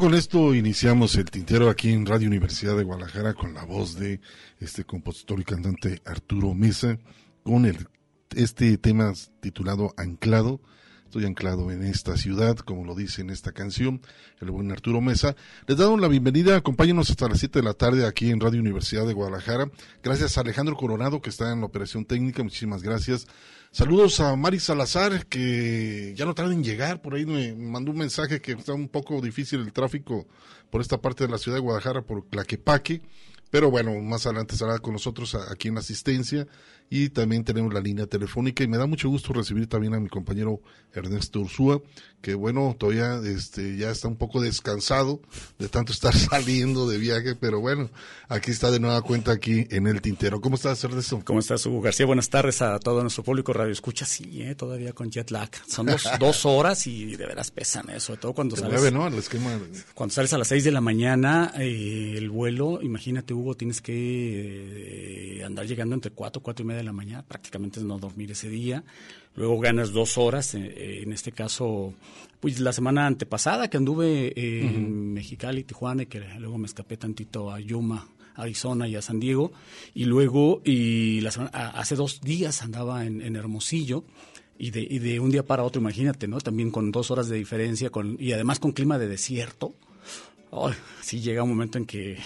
Con esto iniciamos el tintero aquí en Radio Universidad de Guadalajara con la voz de este compositor y cantante Arturo Mesa con el, este tema titulado Anclado. Estoy anclado en esta ciudad, como lo dice en esta canción, el buen Arturo Mesa. Les damos la bienvenida, acompáñenos hasta las 7 de la tarde aquí en Radio Universidad de Guadalajara. Gracias a Alejandro Coronado que está en la operación técnica, muchísimas gracias. Saludos a Mari Salazar, que ya no tarda en llegar, por ahí me mandó un mensaje que está un poco difícil el tráfico por esta parte de la ciudad de Guadalajara, por Claquepaque, pero bueno, más adelante estará con nosotros aquí en asistencia. Y también tenemos la línea telefónica. Y me da mucho gusto recibir también a mi compañero Ernesto Ursúa, que bueno, todavía este, ya está un poco descansado de tanto estar saliendo de viaje, pero bueno, aquí está de nueva cuenta aquí en el tintero. ¿Cómo estás, Ernesto? ¿Cómo estás, Hugo García? Buenas tardes a todo nuestro público Radio Escucha. Sí, ¿eh? todavía con jet lag. Son dos, dos horas y de veras pesan, ¿eh? sobre todo cuando sales. ¿no? El esquema... Cuando sales a las seis de la mañana, eh, el vuelo, imagínate, Hugo, tienes que eh, andar llegando entre cuatro, cuatro y media de la mañana, prácticamente no dormir ese día. Luego ganas dos horas, eh, en este caso, pues la semana antepasada que anduve en Mexicali, Tijuana, y que luego me escapé tantito a Yuma, Arizona y a San Diego. Y luego, y la semana, hace dos días andaba en, en Hermosillo. Y de, y de un día para otro, imagínate, ¿no? También con dos horas de diferencia con, y además con clima de desierto. Oh, sí llega un momento en que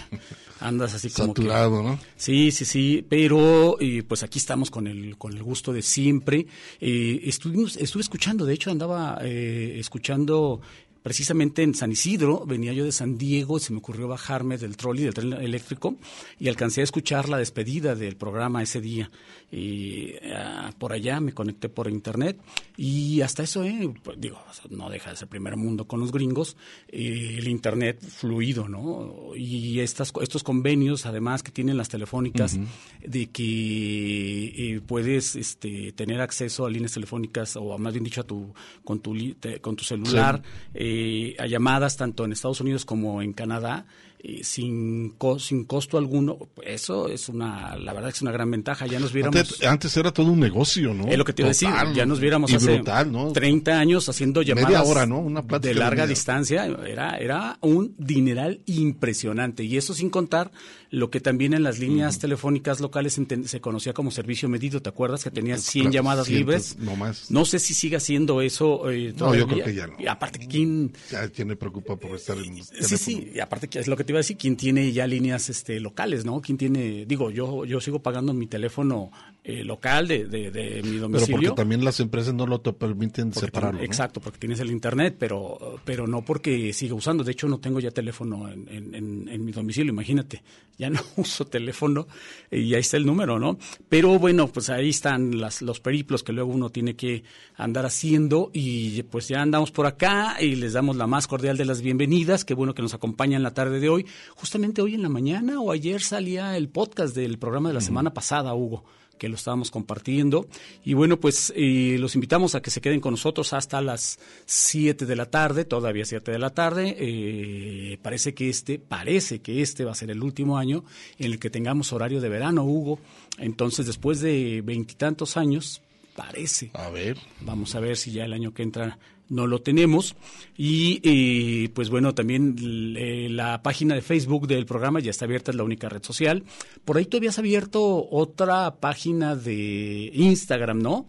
andas así como Saturado, ¿no? Sí, sí, sí, pero eh, pues aquí estamos con el con el gusto de siempre. Eh, estuvimos, estuve escuchando, de hecho andaba eh, escuchando precisamente en San Isidro, venía yo de San Diego, se me ocurrió bajarme del trolley, del tren eléctrico, y alcancé a escuchar la despedida del programa ese día. Y uh, por allá me conecté por internet, y hasta eso, eh, pues, digo, no deja de ser primer mundo con los gringos, eh, el internet fluido, ¿no? Y estas, estos convenios, además, que tienen las telefónicas, uh -huh. de que eh, puedes este, tener acceso a líneas telefónicas, o más bien dicho, a tu, con, tu, te, con tu celular, sí. Eh, a llamadas tanto en Estados Unidos como en Canadá eh, sin, co sin costo alguno. Eso es una, la verdad es una gran ventaja. Ya nos viéramos. Antes, antes era todo un negocio, ¿no? Es lo que te iba a decir. Ya nos viéramos hace brutal, ¿no? 30 años haciendo llamadas. Media hora, ¿no? Una de larga de distancia. Era, era un dineral impresionante. Y eso sin contar lo que también en las líneas uh -huh. telefónicas locales se conocía como servicio medido. ¿Te acuerdas que tenías 100 claro, llamadas libres? No más. No sé si sigue haciendo eso. Eh, no, yo creo que ya no. Y aparte, ¿quién? Ya tiene preocupa por estar en. Sí, teléfono. sí. Y aparte, es lo que te iba a decir. ¿Quién tiene ya líneas este, locales, ¿no? ¿Quién tiene? Digo, yo, yo sigo pagando mi teléfono eh, local de, de, de, mi domicilio. Pero porque también las empresas no lo te permiten separarlo. ¿no? Exacto, porque tienes el internet, pero, pero no porque siga usando. De hecho, no tengo ya teléfono en, en, en mi domicilio, imagínate. Ya no uso teléfono y ahí está el número, ¿no? Pero bueno, pues ahí están las, los periplos que luego uno tiene que andar haciendo y pues ya andamos por acá y les damos la más cordial de las bienvenidas. Qué bueno que nos acompañan la tarde de hoy. Justamente hoy en la mañana o ayer salía el podcast del programa de la uh -huh. semana pasada, Hugo que lo estábamos compartiendo. Y bueno, pues eh, los invitamos a que se queden con nosotros hasta las 7 de la tarde, todavía 7 de la tarde. Eh, parece que este, parece que este va a ser el último año en el que tengamos horario de verano, Hugo. Entonces, después de veintitantos años, parece. A ver. Vamos a ver si ya el año que entra no lo tenemos. Y eh, pues bueno, también eh, la página de Facebook del programa ya está abierta, es la única red social. Por ahí tú habías abierto otra página de Instagram, ¿no?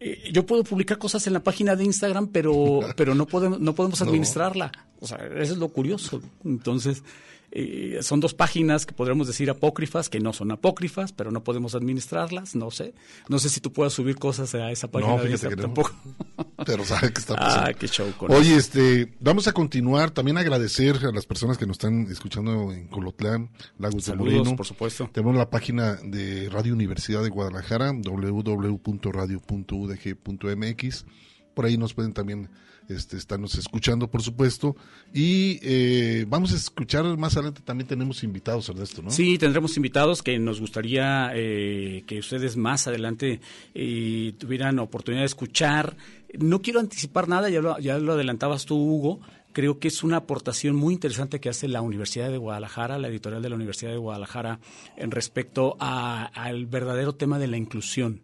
Eh, yo puedo publicar cosas en la página de Instagram, pero, pero no podemos, no podemos administrarla. O sea, eso es lo curioso. Entonces, eh, son dos páginas que podríamos decir apócrifas, que no son apócrifas, pero no podemos administrarlas, no sé. No sé si tú puedas subir cosas a esa página. No, fíjate que tampoco. Pero sabe que está pasando. Ah, qué show con Oye, eso. este, vamos a continuar. También agradecer a las personas que nos están escuchando en Colotlán, Lagos Saludos, de Moreno. por supuesto. Tenemos la página de Radio Universidad de Guadalajara, www.radio.udg.mx. Por ahí nos pueden también este, estarnos escuchando, por supuesto. Y eh, vamos a escuchar más adelante, también tenemos invitados, Ernesto, ¿no? Sí, tendremos invitados que nos gustaría eh, que ustedes más adelante eh, tuvieran oportunidad de escuchar. No quiero anticipar nada, ya lo, adelantabas tú, Hugo. Creo que es una aportación muy interesante que hace la Universidad de Guadalajara, la editorial de la Universidad de Guadalajara, en respecto al verdadero tema de la inclusión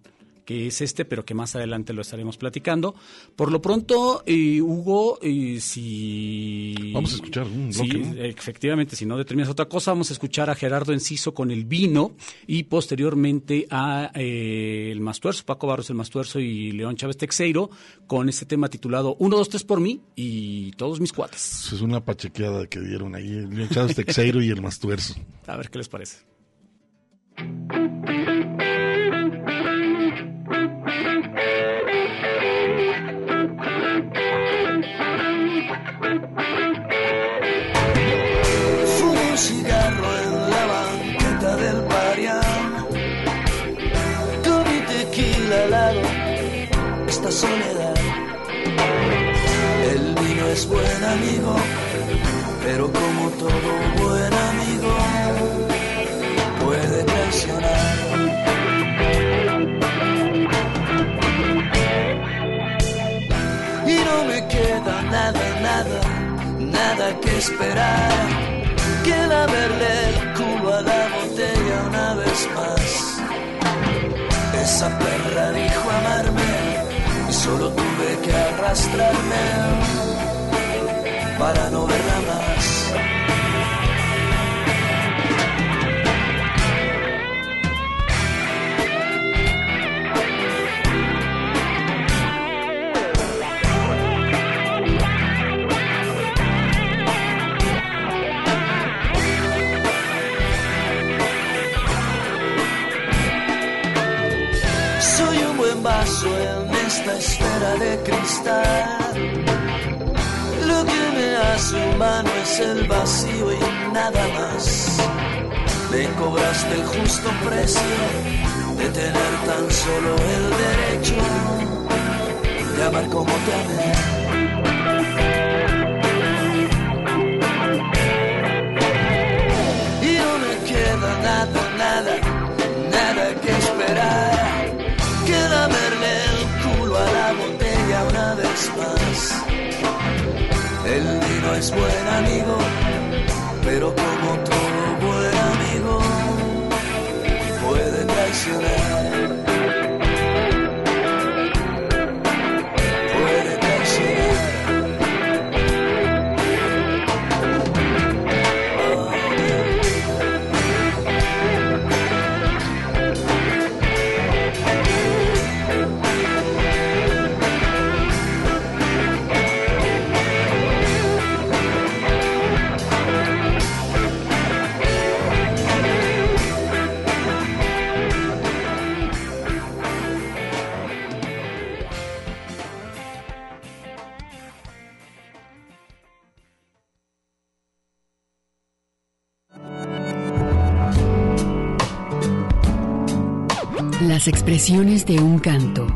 que es este, pero que más adelante lo estaremos platicando. Por lo pronto, eh, Hugo, eh, si... Vamos a escuchar un bloque, ¿no? efectivamente, si no determinas otra cosa, vamos a escuchar a Gerardo Enciso con el vino y posteriormente a eh, el Mastuerzo, Paco Barros el Mastuerzo y León Chávez Texeiro con este tema titulado Uno, dos, tres por mí y todos mis cuates. Es una pachequeada que dieron ahí, León Chávez Texeiro y el Mastuerzo. A ver qué les parece. soledad. El vino es buen amigo, pero como todo buen amigo, puede traicionar. Y no me queda nada, nada, nada que esperar. Queda verle el culo a la botella una vez más. Esa perra dijo amarme solo tuve que arrastrarme para no verla más. Esta esfera de cristal. Lo que me hace humano es el vacío y nada más. Me cobraste el justo precio de tener tan solo el derecho de amar como te amé. El vino es buen amigo, pero como todo buen amigo, puede traicionar. Las expresiones de un canto.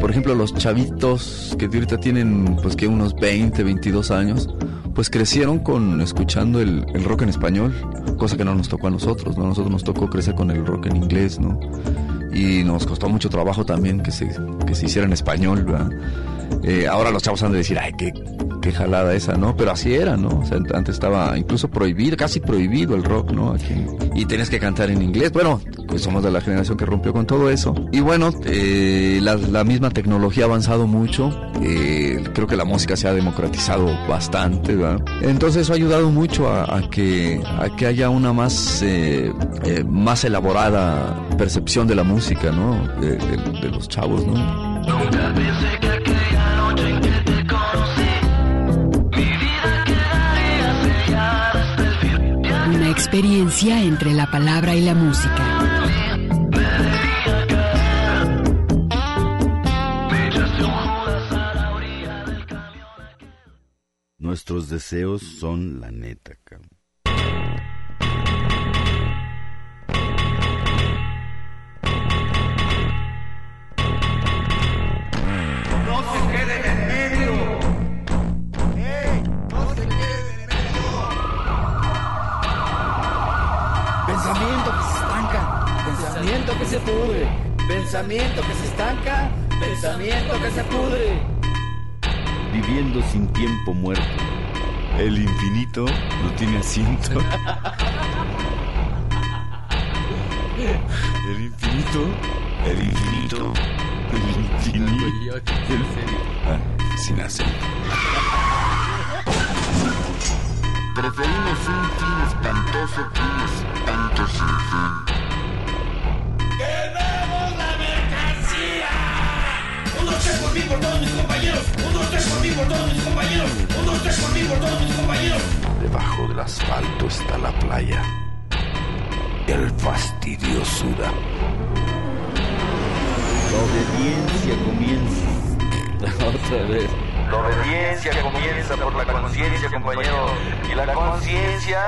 Por ejemplo, los chavitos que ahorita tienen pues que unos 20, 22 años, pues crecieron con escuchando el, rock en español, cosa que no nos tocó a nosotros, ¿no? A nosotros nos tocó crecer con el rock en inglés, ¿no? Y nos costó mucho trabajo también que se, que se hiciera en español, ¿verdad? Eh, ahora los chavos han de decir, ay, qué, qué jalada esa, ¿no? Pero así era, ¿no? O sea, antes estaba incluso prohibido, casi prohibido el rock, ¿no? Aquí. Y tenías que cantar en inglés. Bueno, pues somos de la generación que rompió con todo eso. Y bueno, eh, la, la, misma tecnología ha avanzado mucho. Eh, creo que la música se ha democratizado bastante, ¿verdad? Entonces eso ha ayudado mucho a, a que, a que haya una más, eh, eh más elaborada percepción de la música, ¿no? De, de, de los chavos, ¿no? Nunca pensé que experiencia entre la palabra y la música. Nuestros deseos son la neta, cabrón. Se pudre, pensamiento que se estanca, pensamiento que se pudre. Viviendo sin tiempo muerto. El infinito no tiene asiento. El infinito, el infinito, el infinito. Ah, sin acento. Preferimos un fin espantoso que un espanto sin fin. Dos, tres por mí, por todos mis compañeros. Un, dos, tres por mí, por todos mis compañeros. Un, dos, tres por mí, por todos mis compañeros. Debajo del asfalto está la playa. El fastidio suda. La obediencia comienza. Otra vez. La obediencia comienza por la conciencia, compañero. Y la conciencia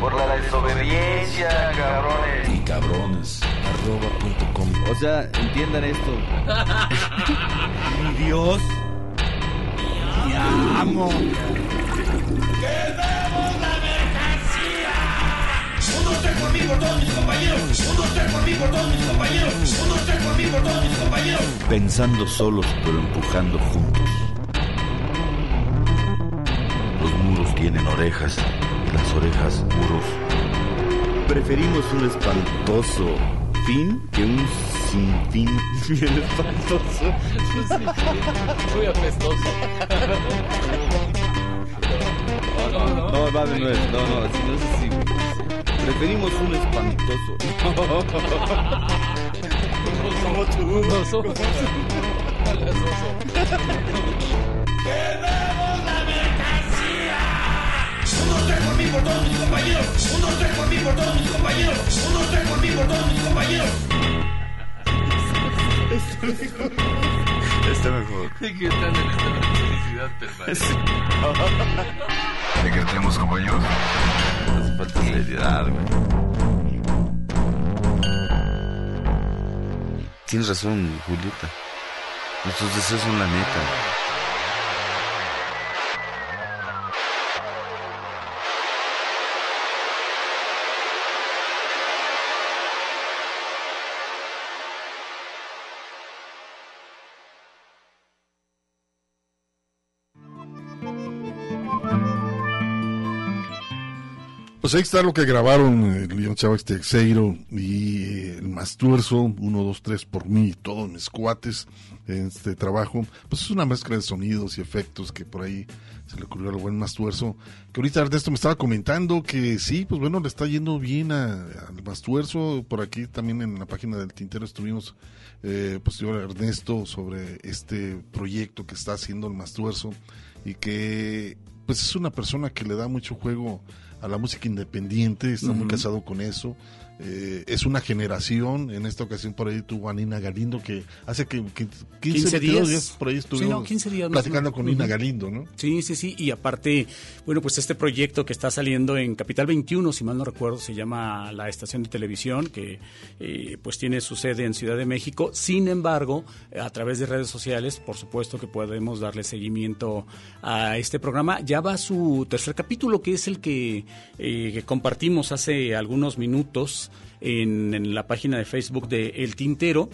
por la desobediencia, cabrones. Y cabrones. O sea, entiendan esto. Mi Dios amo. ¡Queremos la mercancía! Un, dos, tres por mí, por todos mis compañeros. Un, dos, tres por mí, por todos mis compañeros. Un, dos, tres por mí, por todos mis compañeros. Pensando solos pero empujando juntos. Los muros tienen orejas y las orejas muros. Preferimos un espantoso fin que un sinfín bien espantoso. Muy apestoso. No, no, no. No, va de nuevo. No, no, no es así. Preferimos un espantoso. Como tú. Un oso. Dos, tres por mí, por todos mis compañeros. Un, dos, tres por mí, por todos mis compañeros. Un, dos, tres por mí, por todos mis compañeros. Está mejor. ¿Qué tal en esta felicidad permanente? ¿De qué tenemos, compañeros? Nos falta seriedad, güey. Tienes razón, Julieta. Nuestros deseos son la neta. Pues ahí está lo que grabaron el León Chávez Texeiro y eh, el Mastuerzo, uno, dos, tres por mí y todos mis cuates en este trabajo. Pues es una mezcla de sonidos y efectos que por ahí se le ocurrió al buen Mastuerzo. Que ahorita Ernesto me estaba comentando que sí, pues bueno, le está yendo bien al Mastuerzo. Por aquí también en la página del Tintero estuvimos eh, pues yo Ernesto sobre este proyecto que está haciendo el Mastuerzo y que pues es una persona que le da mucho juego a la música independiente, está muy casado con eso. Eh, es una generación, en esta ocasión por ahí tuvo a Nina Galindo que hace que, que 15, 15 22 días. por ahí Sí, estuvimos no, 15 días platicando con Nina Ujú. Galindo, ¿no? Sí, sí, sí. Y aparte, bueno, pues este proyecto que está saliendo en Capital 21, si mal no recuerdo, se llama la estación de televisión, que eh, pues tiene su sede en Ciudad de México. Sin embargo, a través de redes sociales, por supuesto que podemos darle seguimiento a este programa. Ya va su tercer capítulo, que es el que, eh, que compartimos hace algunos minutos en, la página de Facebook de El Tintero.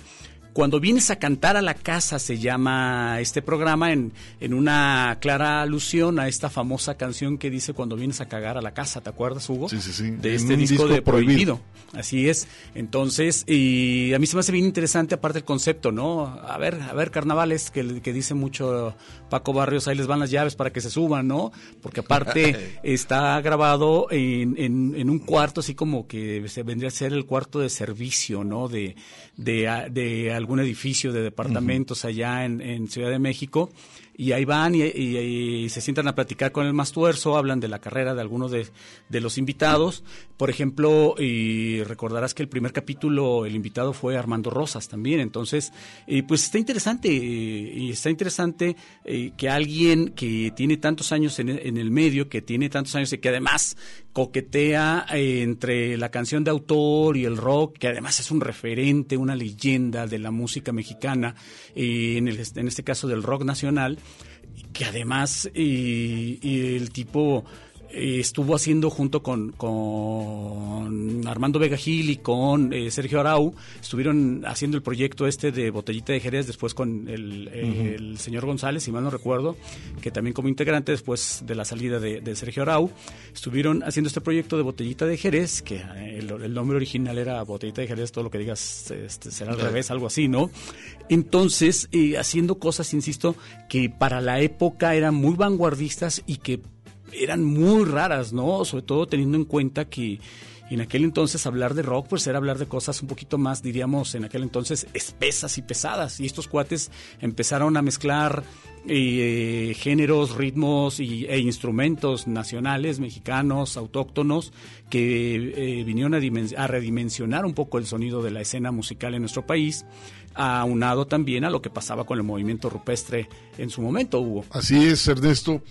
Cuando vienes a cantar a la casa se llama este programa en, en una clara alusión a esta famosa canción que dice cuando vienes a cagar a la casa, ¿te acuerdas, Hugo? Sí, sí, sí. De este disco, disco de prohibido. prohibido. Así es. Entonces, y a mí se me hace bien interesante aparte el concepto, ¿no? A ver, a ver, carnavales, que, que dice mucho Paco Barrios, ahí les van las llaves para que se suban, ¿no? Porque aparte está grabado en, en, en un cuarto, así como que se vendría a ser el cuarto de servicio, ¿no? De, de, de algún edificio de departamentos allá en, en Ciudad de México. Y ahí van y, se sientan a platicar con el Mastuerzo, hablan de la carrera de algunos de, los invitados. Por ejemplo, y recordarás que el primer capítulo, el invitado fue Armando Rosas también. Entonces, eh, pues está interesante, eh, y está interesante eh, que alguien que tiene tantos años en, en el medio, que tiene tantos años y que además coquetea eh, entre la canción de autor y el rock, que además es un referente, una leyenda de la música mexicana, en, el- en este caso del rock nacional, que además eh, el tipo estuvo haciendo junto con, con Armando Vega Gil y con eh, Sergio Arau, estuvieron haciendo el proyecto este de Botellita de Jerez, después con el, el señor González, si mal no recuerdo, que también como integrante después de la salida de, de Sergio Arau, estuvieron haciendo este proyecto de Botellita de Jerez, que eh, el, el nombre original era Botellita de Jerez, todo lo que digas este, será al revés, algo así, ¿no? Entonces, eh, haciendo cosas, insisto, que para la época eran muy vanguardistas y que eran muy raras, ¿no? Sobre todo teniendo en cuenta que en aquel entonces hablar de rock pues era hablar de cosas un poquito más, diríamos, en aquel entonces espesas y pesadas. Y estos cuates empezaron a mezclar eh, géneros, ritmos y, e instrumentos nacionales, mexicanos, autóctonos, que eh, vinieron a, a redimensionar un poco el sonido de la escena musical en nuestro país, aunado también a lo que pasaba con el movimiento rupestre en su momento, Hugo. Así es, Ernesto.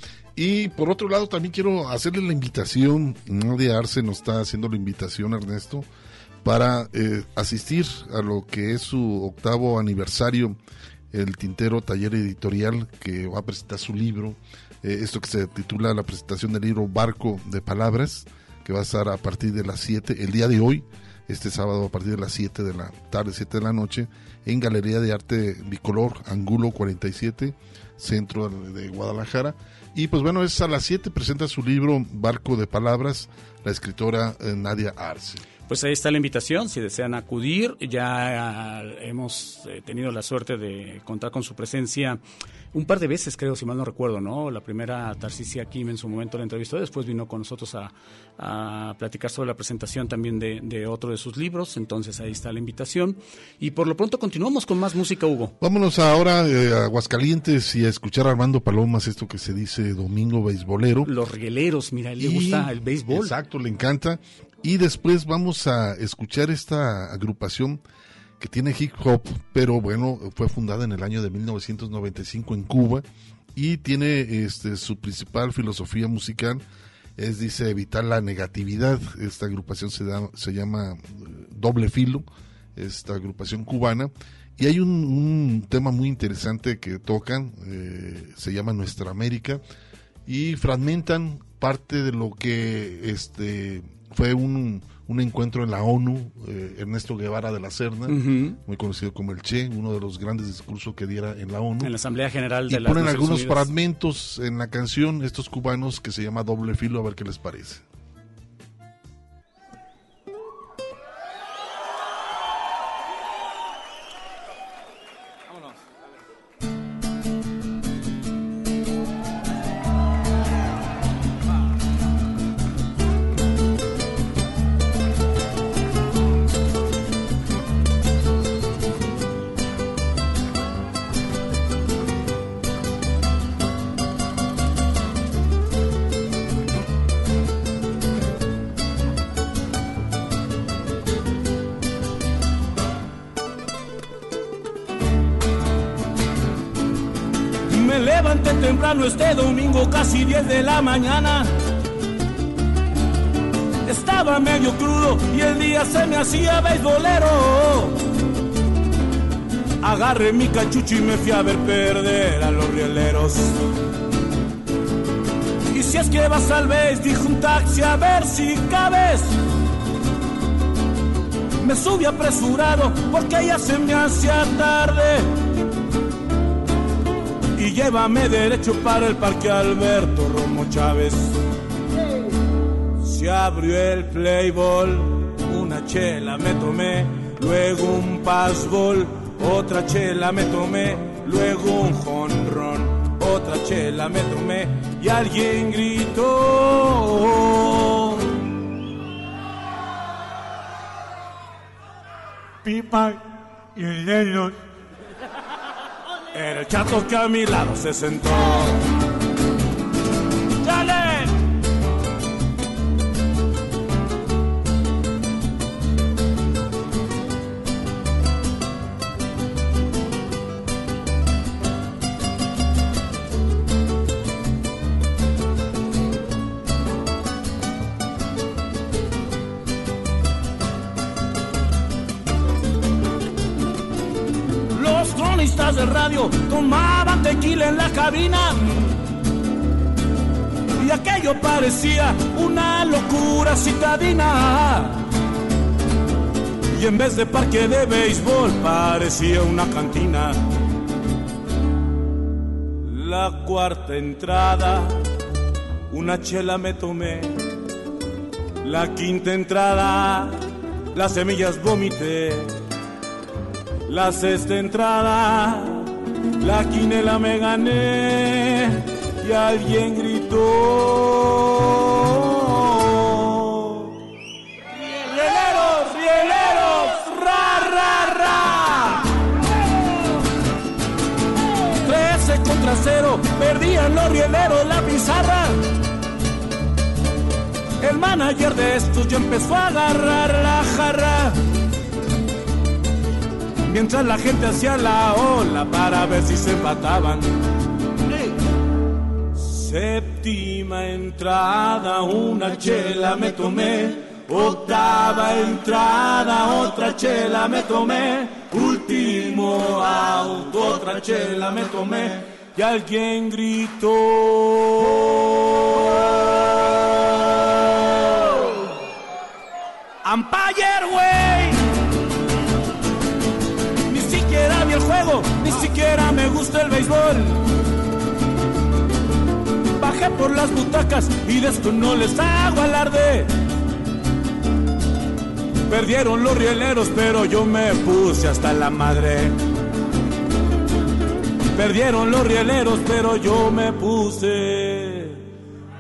Y por otro lado, también quiero hacerle la invitación, Nadia Arce nos está haciendo la invitación, Ernesto, para eh, asistir a lo que es su octavo aniversario el Tintero Taller Editorial que va a presentar su libro, eh, esto que se titula la presentación del libro Barco de Palabras, que va a estar a partir de las 7, el día de hoy, este sábado a partir de las 7 de la tarde, 7 de la noche, en Galería de Arte Bicolor, Angulo 47, centro de Guadalajara. Y pues bueno, es a las 7, presenta su libro Barco de Palabras, la escritora eh, Nadia Arce. Pues ahí está la invitación, si desean acudir, ya hemos eh, tenido la suerte de contar con su presencia un par de veces, creo, si mal no recuerdo, ¿no? La primera, Tarcisia Kim en su momento la entrevistó, después vino con nosotros a, a platicar sobre la presentación también de, de, otro de sus libros, entonces ahí está la invitación. Y por lo pronto continuamos con más música, Hugo. Vámonos ahora eh, a Aguascalientes y a escuchar a Armando Palomas, esto que se dice domingo beisbolero. Los rigueleros, mira, le gusta el béisbol. Exacto, le encanta. Y después vamos a escuchar esta agrupación que tiene hip hop, pero bueno, fue fundada en el año de 1995 en Cuba y tiene este, su principal filosofía musical es, dice, evitar la negatividad. Esta agrupación se, da, se llama eh, Doble Filo, esta agrupación cubana. Y hay un, tema muy interesante que tocan, eh, se llama Nuestra América, y fragmentan parte de lo que este, fue un, un encuentro en la ONU, eh, Ernesto Guevara de la Serna, muy conocido como el Che, uno de los grandes discursos que diera en la ONU. En la Asamblea General de y ponen algunos fragmentos en la canción, estos cubanos, que se llama Doble Filo, a ver qué les parece. Este domingo casi 10 de la mañana. Estaba medio crudo y el día se me hacía beisbolero. Agarré mi cachucho y me fui a ver perder a los rieleros. Y si es que vas al beis, dijo un taxi a ver si cabes. Me subí apresurado porque ya se me hacía tarde llévame derecho para el parque Alberto Romo Chávez. Se abrió el playball, una chela me tomé, luego un passball, otra chela me tomé, luego un jonrón, otra chela me tomé y alguien gritó. Pipa y el el chato que a mi lado se sentó. Tomaban tequila en la cabina. Y aquello parecía una locura citadina. Y en vez de parque de béisbol parecía una cantina. La cuarta entrada, una chela me tomé. La quinta entrada, las semillas vomité la sexta entrada, la quinela me gané y alguien gritó. ¡Rieleros, rieleros! ¡Ra, ra, ra! Contra cero, perdían los rieleros la pizarra. El manager de estos ya empezó a agarrar la jarra mientras la gente hacía la ola para ver si se empataban. Séptima entrada, una chela me tomé. Octava entrada, otra chela me tomé. último auto, otra chela me tomé y alguien gritó. Empire, güey. Me gusta el béisbol. Bajé por las butacas y de esto no les hago alarde. Perdieron los rieleros, pero yo me puse hasta la madre. Perdieron los rieleros, pero yo me puse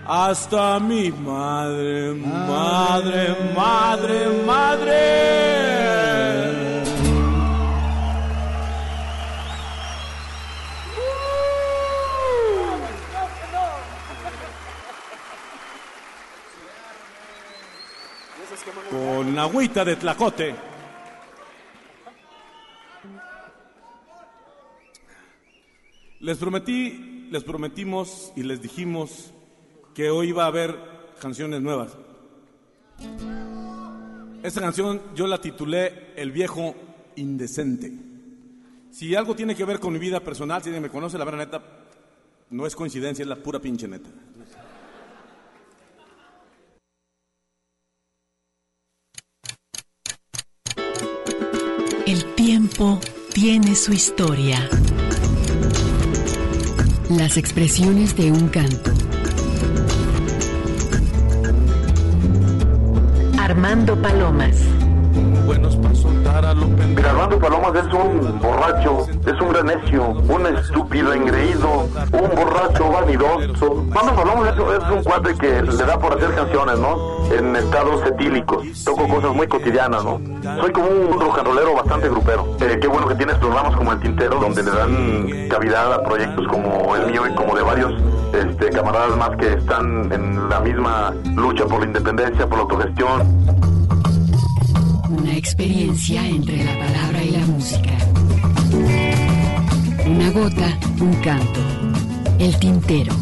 hasta mi madre, madre, madre, madre. Con agüita de tlacote. Les prometí, les prometimos y les dijimos que hoy iba a haber canciones nuevas. Esta canción yo la titulé El viejo indecente. Si algo tiene que ver con mi vida personal, si alguien me conoce, la verdad neta, no es coincidencia, es la pura pinche neta. Tiene su historia. Las expresiones de un canto. Armando Palomas. Buenos para soltar a los Mira, Armando Palomas es un borracho, es un gran necio, un estúpido engreído, un borracho vanidoso. Armando Palomas es, es un cuate que le da por hacer canciones, ¿no? En estados etílicos. Toco cosas muy cotidianas, ¿no? Soy como un rock bastante grupero. Eh, qué bueno que tienes programas como El Tintero, donde le dan cavidad a proyectos como el mío y como de varios este, camaradas más que están en la misma lucha por la independencia, por la autogestión. Experiencia entre la palabra y la música. Una gota, un canto. El tintero.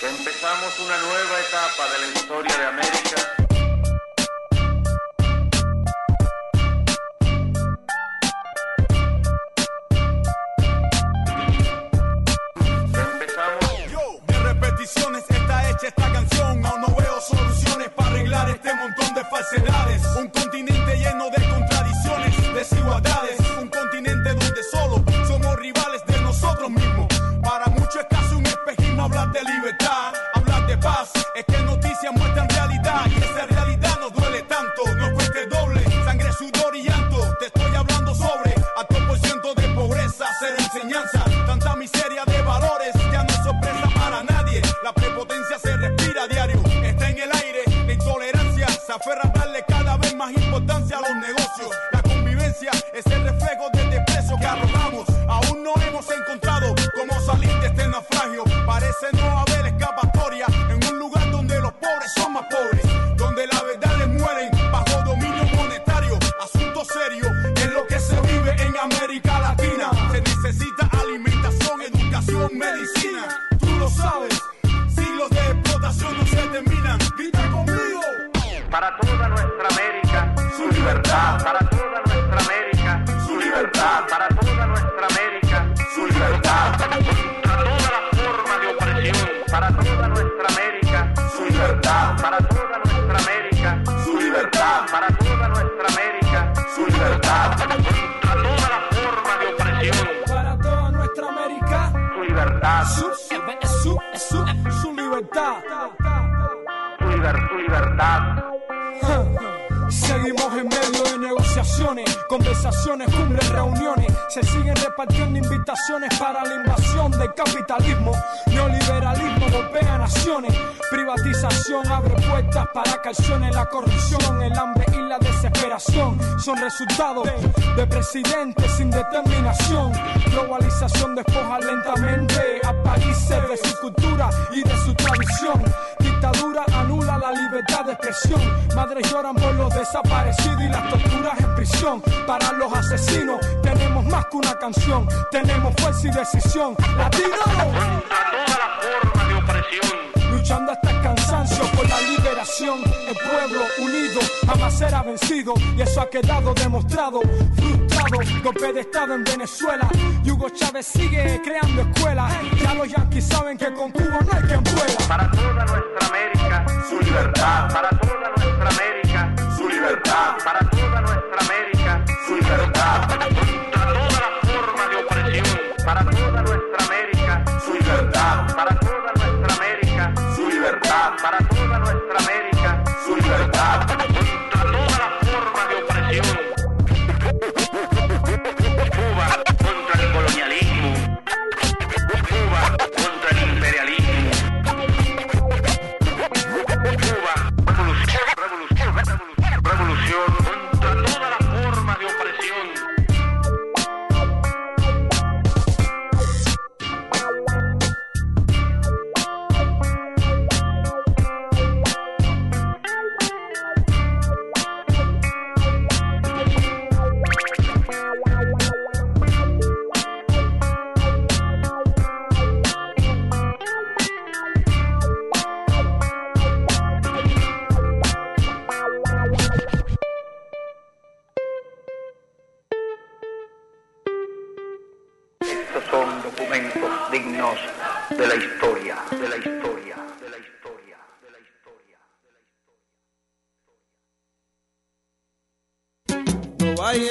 Que empezamos una nueva etapa de la historia de América. De falsedades. Un continente lleno de contradicciones, desigualdades. Libertad. Para toda nuestra América, su libertad. Para toda nuestra América, su libertad. Contra toda la forma de opresión. Para toda nuestra América, su libertad. Su, su, su, su libertad. Su, liber- su libertad. Repartiendo invitaciones para la invasión del capitalismo. Neoliberalismo golpea naciones. Privatización abre puertas para canciones. La corrupción, el hambre y la desesperación son resultados de presidentes sin determinación. Globalización despoja lentamente a países de su cultura y de su tradición. Dictadura anula la libertad de expresión. Madres lloran por los desaparecidos y las torturas en prisión. Para los asesinos tenemos más que una canción. Tenemos fuerza y decisión. Latino. Contra toda la forma de opresión. Luchando hasta el pueblo unido jamás será vencido y eso ha quedado demostrado. Frustrado, golpe de estado en Venezuela. Y Hugo Chávez sigue creando escuelas. Ya los yanquis saben que con Cuba no hay quien pueda. Para toda nuestra América, su libertad. Para toda nuestra América, su libertad. Para toda nuestra América, su libertad.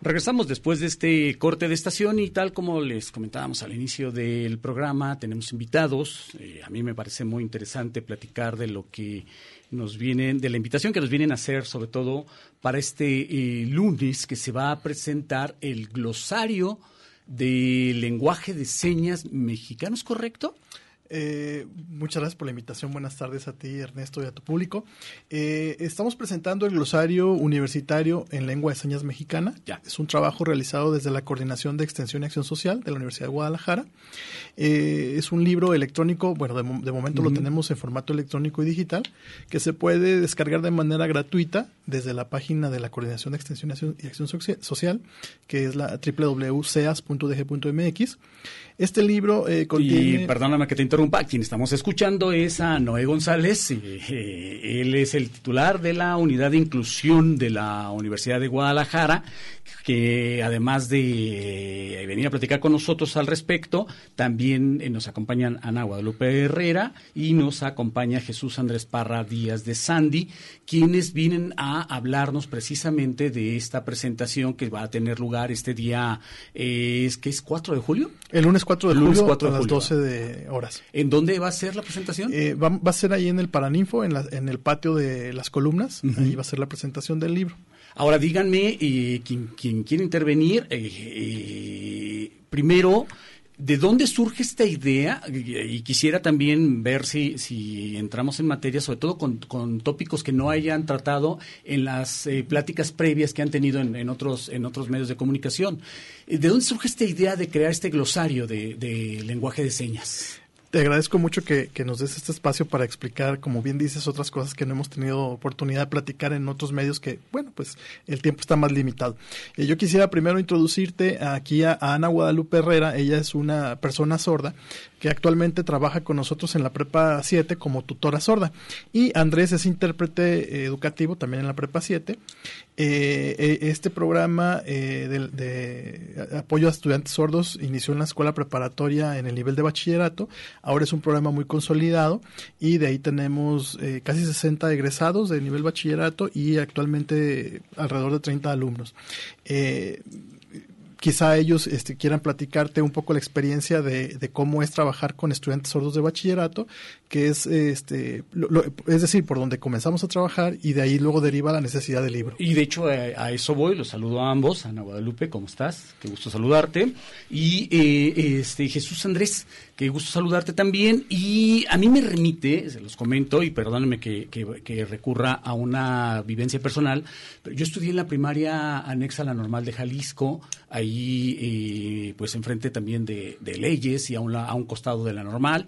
Regresamos después de este corte de estación y tal como les comentábamos al inicio del programa, tenemos invitados. Eh, a mí me parece muy interesante platicar de lo que nos vienen, de la invitación que nos vienen a hacer, sobre todo para este eh, lunes que se va a presentar el glosario de lenguaje de señas mexicanos, ¿correcto? Eh, muchas gracias por la invitación. Buenas tardes a ti, Ernesto, y a tu público. Eh, estamos presentando el glosario universitario en lengua de señas mexicana. Es un trabajo realizado desde la Coordinación de Extensión y Acción Social de la Universidad de Guadalajara. Eh, es un libro electrónico, bueno, de, mo- de momento lo tenemos en formato electrónico y digital, que se puede descargar de manera gratuita desde la página de la Coordinación de Extensión y Acción- Social, que es la www.ceas.dg.mx. Este libro eh, contiene... Y perdóname que te interrumpa, quien estamos escuchando es a Noé González. eh, eh, él es el titular de la unidad de inclusión de la Universidad de Guadalajara, que además de eh, venir a platicar con nosotros al respecto, también eh, nos acompañan Ana Guadalupe Herrera y nos acompaña Jesús Andrés Parra Díaz de Sandy, quienes vienen a hablarnos precisamente de esta presentación que va a tener lugar este día, eh, es que es 4 de julio. El lunes 4 de El lunes julio 4 de a las julio. 12 de horas. ¿En dónde va a ser la presentación? Eh, va, va a ser ahí en el Paraninfo, en, la- en el patio de las columnas. Ahí va a ser la presentación del libro. Ahora díganme, eh, quien, quien quiere intervenir, eh, eh, primero, ¿de dónde surge esta idea? Y, quisiera también ver si, si entramos en materia, sobre todo con, con tópicos que no hayan tratado en las eh, pláticas previas que han tenido en, en otros, en otros medios de comunicación. Eh, ¿De dónde surge esta idea de crear este glosario de, de lenguaje de señas? Te agradezco mucho que, que nos des este espacio para explicar, como bien dices, otras cosas que no hemos tenido oportunidad de platicar en otros medios que, bueno, pues el tiempo está más limitado. Eh, yo quisiera primero introducirte aquí a, a Ana Guadalupe Herrera. Ella es una persona sorda que actualmente trabaja con nosotros en la Prepa 7 como tutora sorda. Y Andrés es intérprete eh, educativo también en la Prepa 7. Eh, eh, este programa de, apoyo a estudiantes sordos inició en la escuela preparatoria en el nivel de bachillerato. Ahora es un programa muy consolidado y de ahí tenemos casi 60 egresados de nivel bachillerato y actualmente alrededor de 30 alumnos. Quizá ellos este, quieran platicarte un poco la experiencia de, de cómo es trabajar con estudiantes sordos de bachillerato, que es este lo- es decir por donde comenzamos a trabajar y de ahí luego deriva la necesidad del libro Y de hecho eh, a eso voy, los saludo a ambos, Ana Guadalupe, ¿cómo estás? Qué gusto saludarte. Y eh, este Jesús Andrés, qué gusto saludarte también. Y a mí me remite, se los comento, y perdónenme que, que- recurra a una vivencia personal, pero yo estudié en la primaria anexa a la normal de Jalisco, ahí eh, pues enfrente también de, de leyes y a un, a un costado de la normal.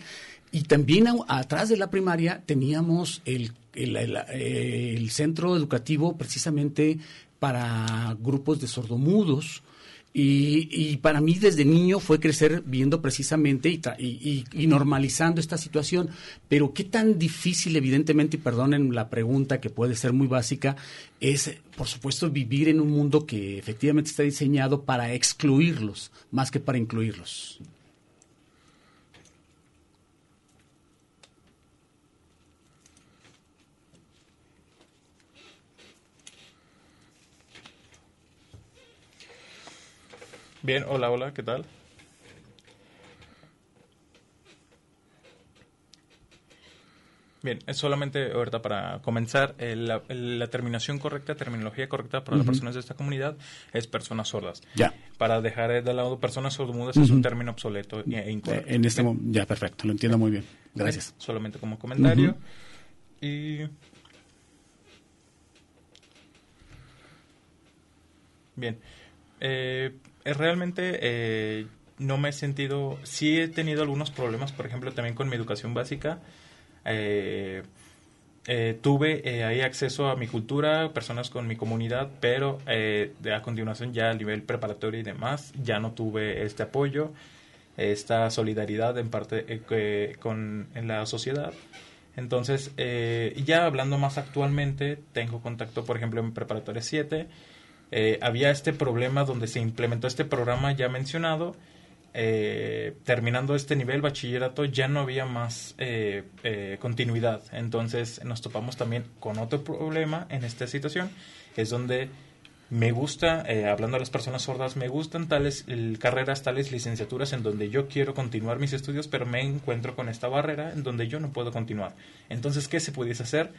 Y también atrás de la primaria teníamos el, el- centro educativo precisamente para grupos de sordomudos. Y, para mí desde niño fue crecer viendo precisamente y, tra- y normalizando esta situación. Pero qué tan difícil, evidentemente, y perdonen la pregunta que puede ser muy básica, es, por supuesto, vivir en un mundo que efectivamente está diseñado para excluirlos más que para incluirlos. Bien, hola, hola, ¿qué tal? Bien, es solamente ahorita para comenzar, eh, la, la terminación correcta, terminología correcta para las personas de esta comunidad es personas sordas. Ya. Para dejar de lado personas sordomudas es un término obsoleto e e incorrecto. En este momento, ya perfecto, lo entiendo muy bien. Gracias. Solamente como comentario. Y. Bien. Eh, eh, realmente eh, no me he sentido. Sí he tenido algunos problemas, por ejemplo, también con mi educación básica. Eh, eh, tuve eh, ahí acceso a mi cultura, personas con mi comunidad, pero eh, de a continuación ya a nivel preparatorio y demás, ya no tuve este apoyo, esta solidaridad en parte eh, con en la sociedad. Entonces, eh, ya hablando más actualmente, tengo contacto, por ejemplo, en Preparatoria 7. Eh, había este problema donde se implementó este programa ya mencionado. eh, terminando este nivel bachillerato ya no había más eh, eh, continuidad. Entonces nos topamos también con otro problema en esta situación. Es donde me gusta, eh, hablando a las personas sordas, me gustan tales el- carreras, tales licenciaturas en donde yo quiero continuar mis estudios, pero me encuentro con esta barrera en donde yo no puedo continuar. Entonces, ¿qué se pudiese hacer?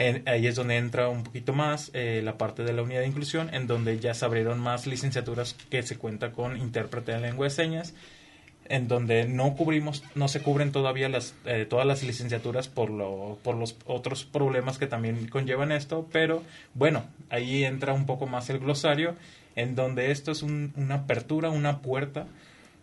En- ahí es donde entra un poquito más eh, la parte de la unidad de inclusión, en donde ya se abrieron más licenciaturas que se cuenta con intérprete de lengua de señas, en donde no cubrimos, no se cubren todavía las, eh, todas las licenciaturas por, lo, por los otros problemas que también conllevan esto, pero bueno, ahí entra un poco más el glosario, en donde esto es un- una apertura, una puerta,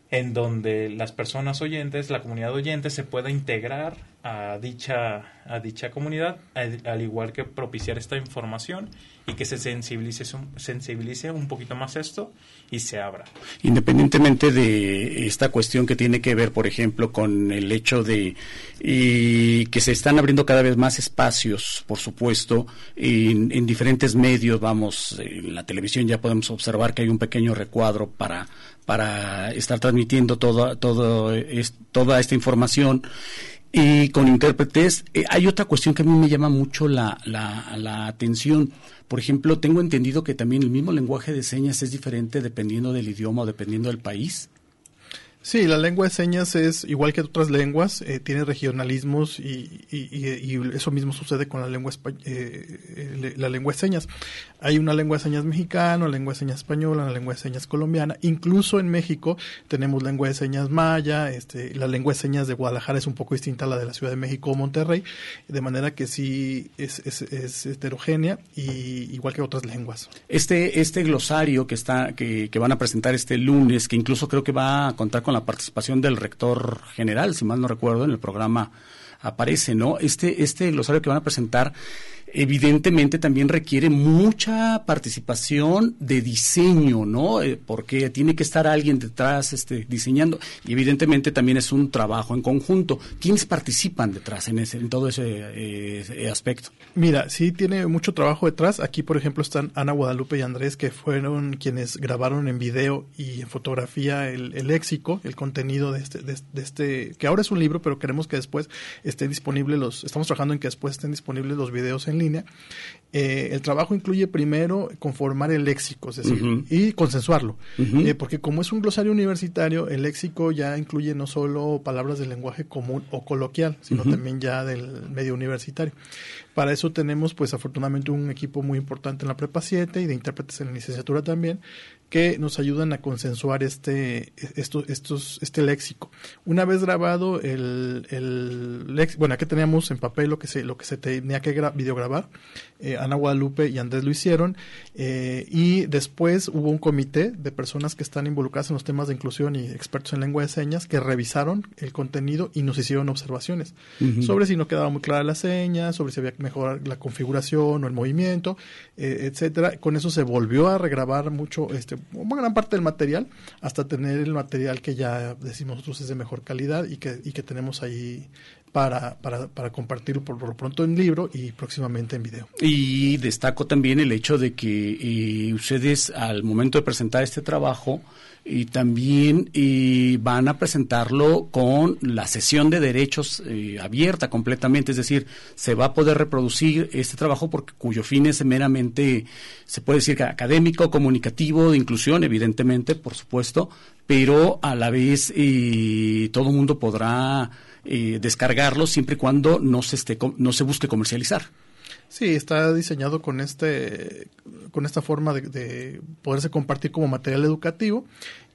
en donde las personas oyentes, la comunidad oyente se pueda integrar a dicha, a dicha comunidad, al, al igual que propiciar esta información y que se sensibilice, sensibilice un poquito más esto y se abra. Independientemente de esta cuestión que tiene que ver, por ejemplo, con el hecho de y que se están abriendo cada vez más espacios, por supuesto, en diferentes medios, vamos, en la televisión ya podemos observar que hay un pequeño recuadro para para estar transmitiendo todo, todo toda esta información y con intérpretes. Eh, hay otra cuestión que a mí me llama mucho la, la, la atención. Por ejemplo, tengo entendido que también el mismo lenguaje de señas es diferente dependiendo del idioma o dependiendo del país. Sí, la lengua de señas es igual que otras lenguas, eh, tiene regionalismos y, y- eso mismo sucede con la lengua, eh, eh, la lengua de señas. Hay una lengua de señas mexicana, una lengua de señas española, una lengua de señas colombiana. Incluso en México tenemos lengua de señas maya, este, la lengua de señas de Guadalajara es un poco distinta a la de la Ciudad de México o Monterrey, de manera que sí es, es- es heterogénea y igual que otras lenguas. Este, este glosario que está, que, que van a presentar este lunes, que incluso creo que va a contar con la participación del rector general, si mal no recuerdo, en el programa aparece, ¿no? Este, este glosario que van a presentar evidentemente también requiere mucha participación de diseño, ¿no? Eh, porque tiene que estar alguien detrás este, diseñando y evidentemente también es un trabajo en conjunto. ¿Quiénes participan detrás en, ese, en todo ese, eh, aspecto? Mira, sí tiene mucho trabajo detrás. Aquí, por ejemplo, están Ana Guadalupe y Andrés, que fueron quienes grabaron en video y en fotografía el, el léxico, el contenido de este, de, de este, que ahora es un libro, pero queremos que después estén disponibles los, estamos trabajando en que después estén disponibles los videos en línea. eh, el trabajo incluye primero conformar el léxico, es decir, y consensuarlo. Eh, porque como es un glosario universitario, el léxico ya incluye no solo palabras del lenguaje común o coloquial, sino también ya del medio universitario. Para eso tenemos, pues afortunadamente, un equipo muy importante en la Prepa 7 y de intérpretes en la licenciatura también, que nos ayudan a consensuar este, esto, estos, este léxico. Una vez grabado el, el léxico, bueno, aquí teníamos en papel lo que se, lo que se tenía que gra- videograbar, eh, Ana Guadalupe y Andrés lo hicieron, eh, y después hubo un comité de personas que están involucradas en los temas de inclusión y expertos en lengua de señas que revisaron el contenido y nos hicieron observaciones sobre si no quedaba muy clara la seña, sobre si había que mejorar la configuración o el movimiento, eh, etcétera. Con eso se volvió a regrabar mucho, este, una gran parte del material, hasta tener el material que ya decimos nosotros es de mejor calidad y que, y que tenemos ahí para, para, para compartirlo por, lo pronto en libro y próximamente en video. Y destaco también el hecho de que eh, ustedes al momento de presentar este trabajo y también van a presentarlo con la sesión de derechos eh, abierta completamente, es decir, se va a poder reproducir este trabajo porque cuyo fin es meramente, se puede decir académico, comunicativo, de inclusión, evidentemente, por supuesto, pero a la vez eh, todo el mundo podrá eh, descargarlo siempre y cuando no se esté, no se busque comercializar. Sí, está diseñado con este, con esta forma de, de poderse compartir como material educativo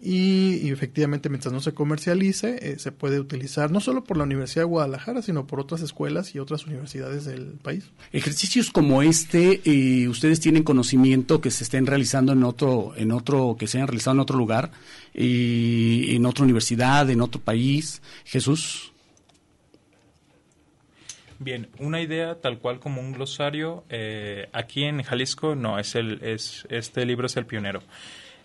y, y efectivamente mientras no se comercialice eh, se puede utilizar no solo por la Universidad de Guadalajara sino por otras escuelas y otras universidades del país. Ejercicios como este, eh, ustedes tienen conocimiento que se estén realizando en otro, en otro, que se hayan realizado en otro lugar, eh, en otra universidad, en otro país. Jesús. Bien, una idea tal cual como un glosario, eh, aquí en Jalisco no, es el, es, este libro es el pionero.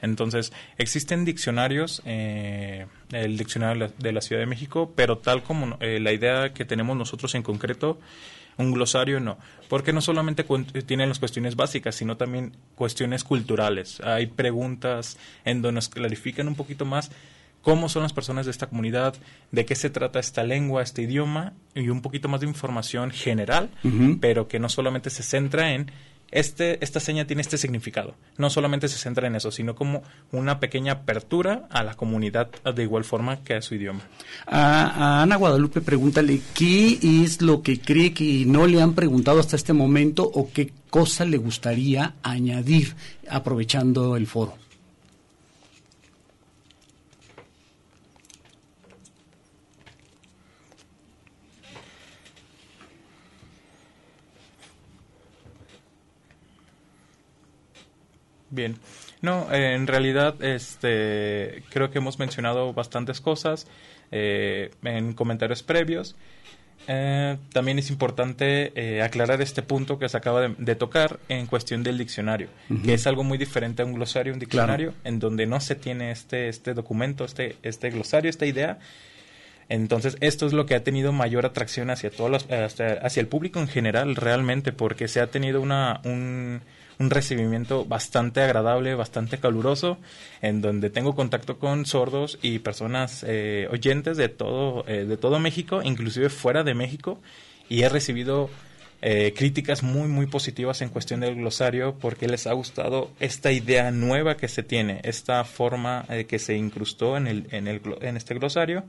Entonces, existen diccionarios, eh, el diccionario de la, Ciudad de México, pero tal como eh, la idea que tenemos nosotros en concreto, un glosario no, porque no solamente cuen- tienen las cuestiones básicas, sino también cuestiones culturales. Hay preguntas en donde nos clarifican un poquito más cómo son las personas de esta comunidad, de qué se trata esta lengua, este idioma, y un poquito más de información general, pero que no solamente se centra en este, esta seña tiene este significado. No solamente se centra en eso, sino como una pequeña apertura a la comunidad de igual forma que a su idioma. A, a Ana Guadalupe, pregúntale qué es lo que cree que no le han preguntado hasta este momento o qué cosa le gustaría añadir aprovechando el foro. Bien. No, eh, en realidad este, creo que hemos mencionado bastantes cosas eh, en comentarios previos. Eh, también es importante eh, aclarar este punto que se acaba de, de tocar en cuestión del diccionario, Ujú. que es algo muy diferente a un glosario, un Claro. diccionario, en donde no se tiene este, este documento, este, este glosario, esta idea. Entonces, esto es lo que ha tenido mayor atracción hacia todos los, hacia, hacia el público en general, realmente, porque se ha tenido una, un, un recibimiento bastante agradable, bastante caluroso, en donde tengo contacto con sordos y personas eh, oyentes de todo, eh, de todo México, inclusive fuera de México, y he recibido eh, críticas muy, muy positivas en cuestión del glosario porque les ha gustado esta idea nueva que se tiene, esta forma eh, que se incrustó en, el, en, el, en este glosario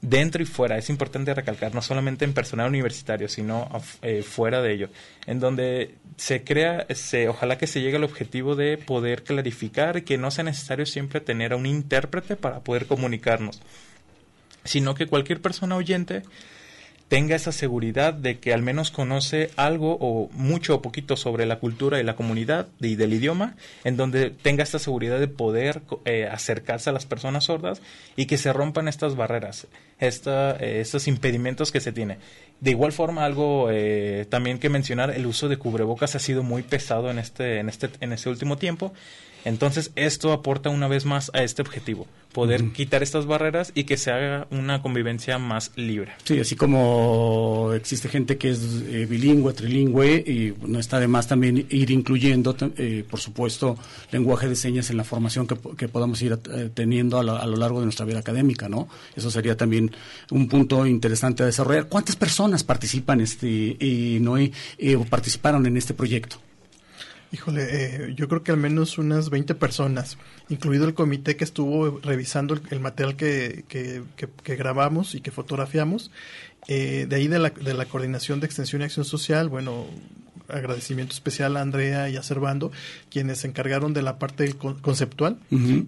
dentro y fuera. Es importante recalcar, no solamente en personal universitario, sino eh, fuera de ello, en donde se crea, se, ojalá que se llegue al objetivo de poder clarificar que no sea necesario siempre tener a un intérprete para poder comunicarnos, sino que cualquier persona oyente tenga esa seguridad de que al menos conoce algo o mucho o poquito sobre la cultura y la comunidad y del idioma, en donde tenga esta seguridad de poder eh, acercarse a las personas sordas y que se rompan estas barreras, esta, eh, estos impedimentos que se tiene. De igual forma, algo eh, también que mencionar, el uso de cubrebocas ha sido muy pesado en este, en este, en este último tiempo. Entonces, esto aporta una vez más a este objetivo, poder quitar estas barreras y que se haga una convivencia más libre. Sí, así como existe gente que es eh, bilingüe, trilingüe, y no está de más también ir incluyendo, eh, por supuesto, lenguaje de señas en la formación que, que podamos ir eh, teniendo a, lo- a lo largo de nuestra vida académica, ¿no? Eso sería también un punto interesante a desarrollar. ¿Cuántas personas participan, este, eh, Noé, eh, o participaron en este proyecto? Híjole, eh, yo creo que al menos unas 20 personas, incluido el comité que estuvo revisando el, el material que, que, que, que grabamos y que fotografiamos. Eh, de ahí de la, de la Coordinación de Extensión y Acción Social, bueno, agradecimiento especial a Andrea y a Servando, quienes se encargaron de la parte del conceptual.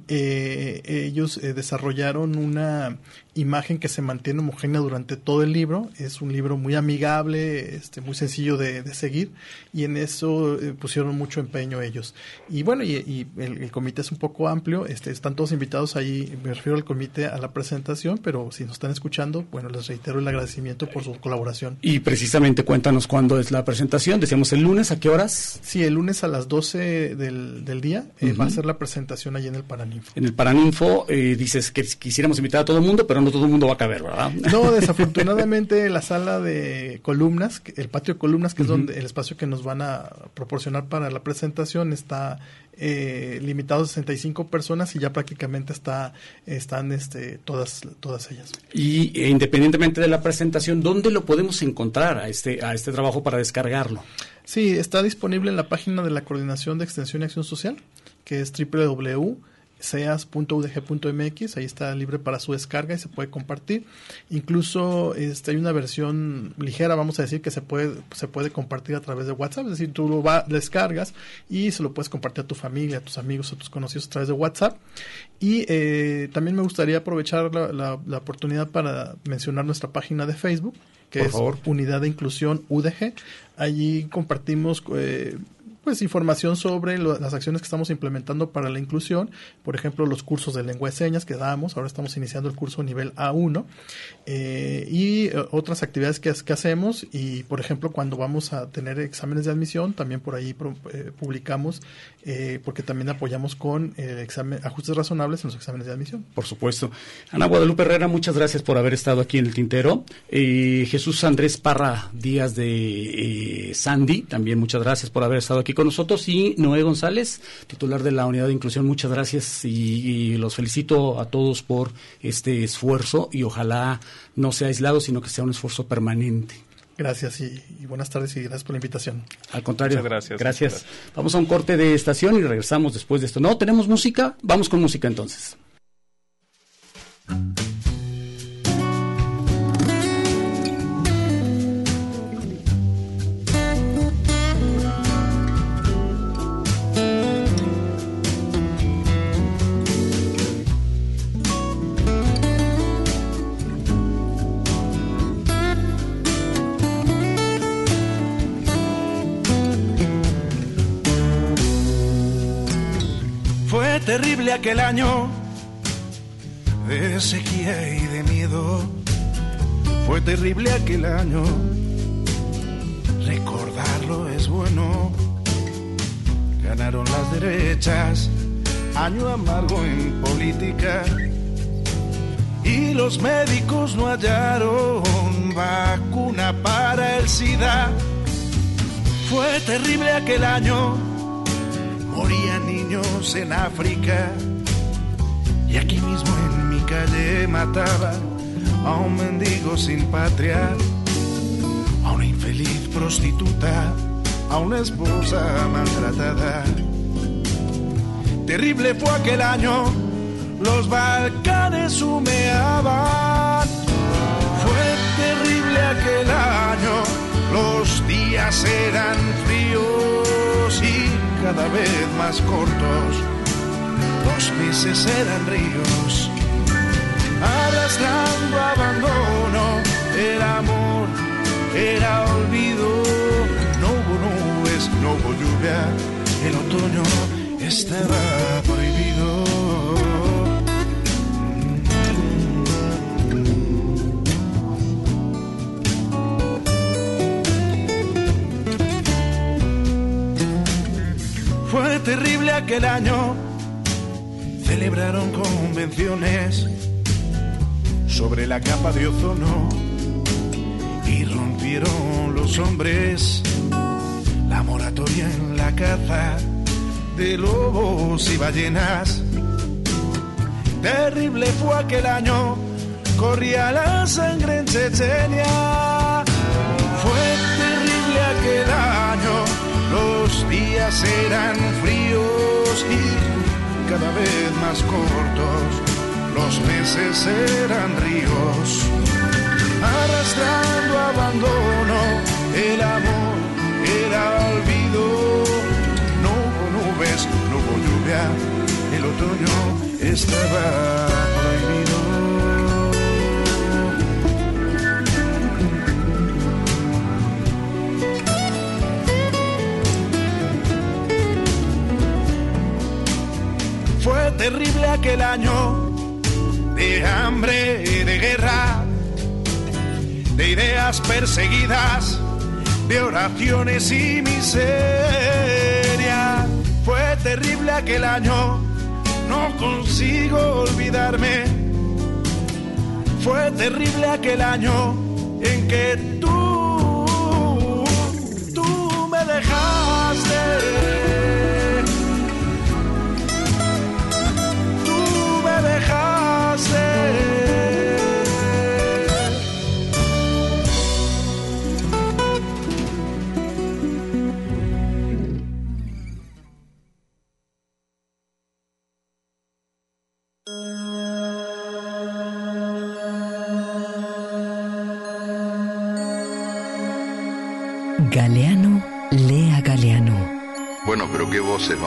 Eh, ellos eh, desarrollaron una imagen que se mantiene homogénea durante todo el libro. Es un libro muy amigable, este, muy sencillo de, de seguir y en eso eh, pusieron mucho empeño ellos. Y bueno, y, y el, el comité es un poco amplio, este, están todos invitados ahí, me refiero al comité a la presentación, pero si nos están escuchando, bueno, les reitero el agradecimiento por su colaboración. Y precisamente cuéntanos cuándo es la presentación. Decíamos el lunes, ¿a qué horas? Sí, el lunes a las 12 del, del día eh, va a ser la presentación allí en el Paraninfo. En el Paraninfo eh, dices que quisiéramos invitar a todo el mundo, pero no todo el mundo va a caber, ¿verdad? No, desafortunadamente la sala de columnas, el patio de columnas, que es donde el espacio que nos van a proporcionar para la presentación, está eh, limitado a 65 personas y ya prácticamente está están este todas todas ellas. Y eh, independientemente de la presentación, ¿dónde lo podemos encontrar a este, a este trabajo para descargarlo? Sí, está disponible en la página de la Coordinación de Extensión y Acción Social, que es www.ceas.udg.mx, ahí está libre para su descarga y se puede compartir. Incluso este, hay una versión ligera, vamos a decir, que se puede, se puede compartir a través de WhatsApp, es decir, tú lo va, descargas y se lo puedes compartir a tu familia, a tus amigos, a tus conocidos a través de WhatsApp. Y eh, también me gustaría aprovechar la, la- la oportunidad para mencionar nuestra página de Facebook, que Por es favor. Unidad de Inclusión UDG. Allí compartimos eh, pues información sobre las acciones que estamos implementando para la inclusión, por ejemplo, los cursos de lengua de señas que damos, ahora estamos iniciando el curso nivel A1 eh, y eh, otras actividades que, hacemos. Y, por ejemplo, cuando vamos a tener exámenes de admisión, también por ahí eh, publicamos, eh, porque también apoyamos con el examen, ajustes razonables en los exámenes de admisión. Por supuesto. Ana Guadalupe Herrera, muchas gracias por haber estado aquí en el tintero. Eh, Jesús Andrés Parra Díaz de eh, Sandy, también muchas gracias por haber estado aquí con nosotros. Y Noé González, titular de la Unidad de Inclusión, muchas gracias y los felicito a todos por este esfuerzo y ojalá no sea aislado, sino que sea un esfuerzo permanente. Gracias y, y buenas tardes y gracias por la invitación. Al contrario, Muchas gracias. gracias. Vamos a un corte de estación y regresamos después de esto. No, tenemos música, vamos con música entonces. Terrible aquel año de sequía y de miedo. Fue terrible aquel año. Recordarlo es bueno. Ganaron las derechas. Año amargo en política. Y los médicos no hallaron vacuna para el SIDA. Fue terrible aquel año morían niños en África y aquí mismo en mi calle mataban a un mendigo sin patria, a una infeliz prostituta, a una esposa maltratada. Terrible fue aquel año, los Balcanes humeaban. Fue terrible aquel año, los días eran fríos y cada vez más cortos. Dos meses eran ríos, arrastrando abandono. El amor era olvido, no hubo nubes, no hubo lluvia. El otoño estaba. Fue terrible aquel año. Celebraron convenciones sobre la capa de ozono y rompieron los hombres la moratoria en la caza de lobos y ballenas. Terrible fue aquel año, corría la sangre en Chechenia. aquel año los días eran fríos y cada vez más cortos, los meses eran ríos, arrastrando abandono, el amor era olvido, no hubo nubes, no hubo lluvia, el otoño estaba prohibido. Terrible aquel año de hambre de guerra, de ideas perseguidas, de oraciones y miseria. Fue terrible aquel año, no consigo olvidarme. Fue terrible aquel año en que tú, tú me dejaste.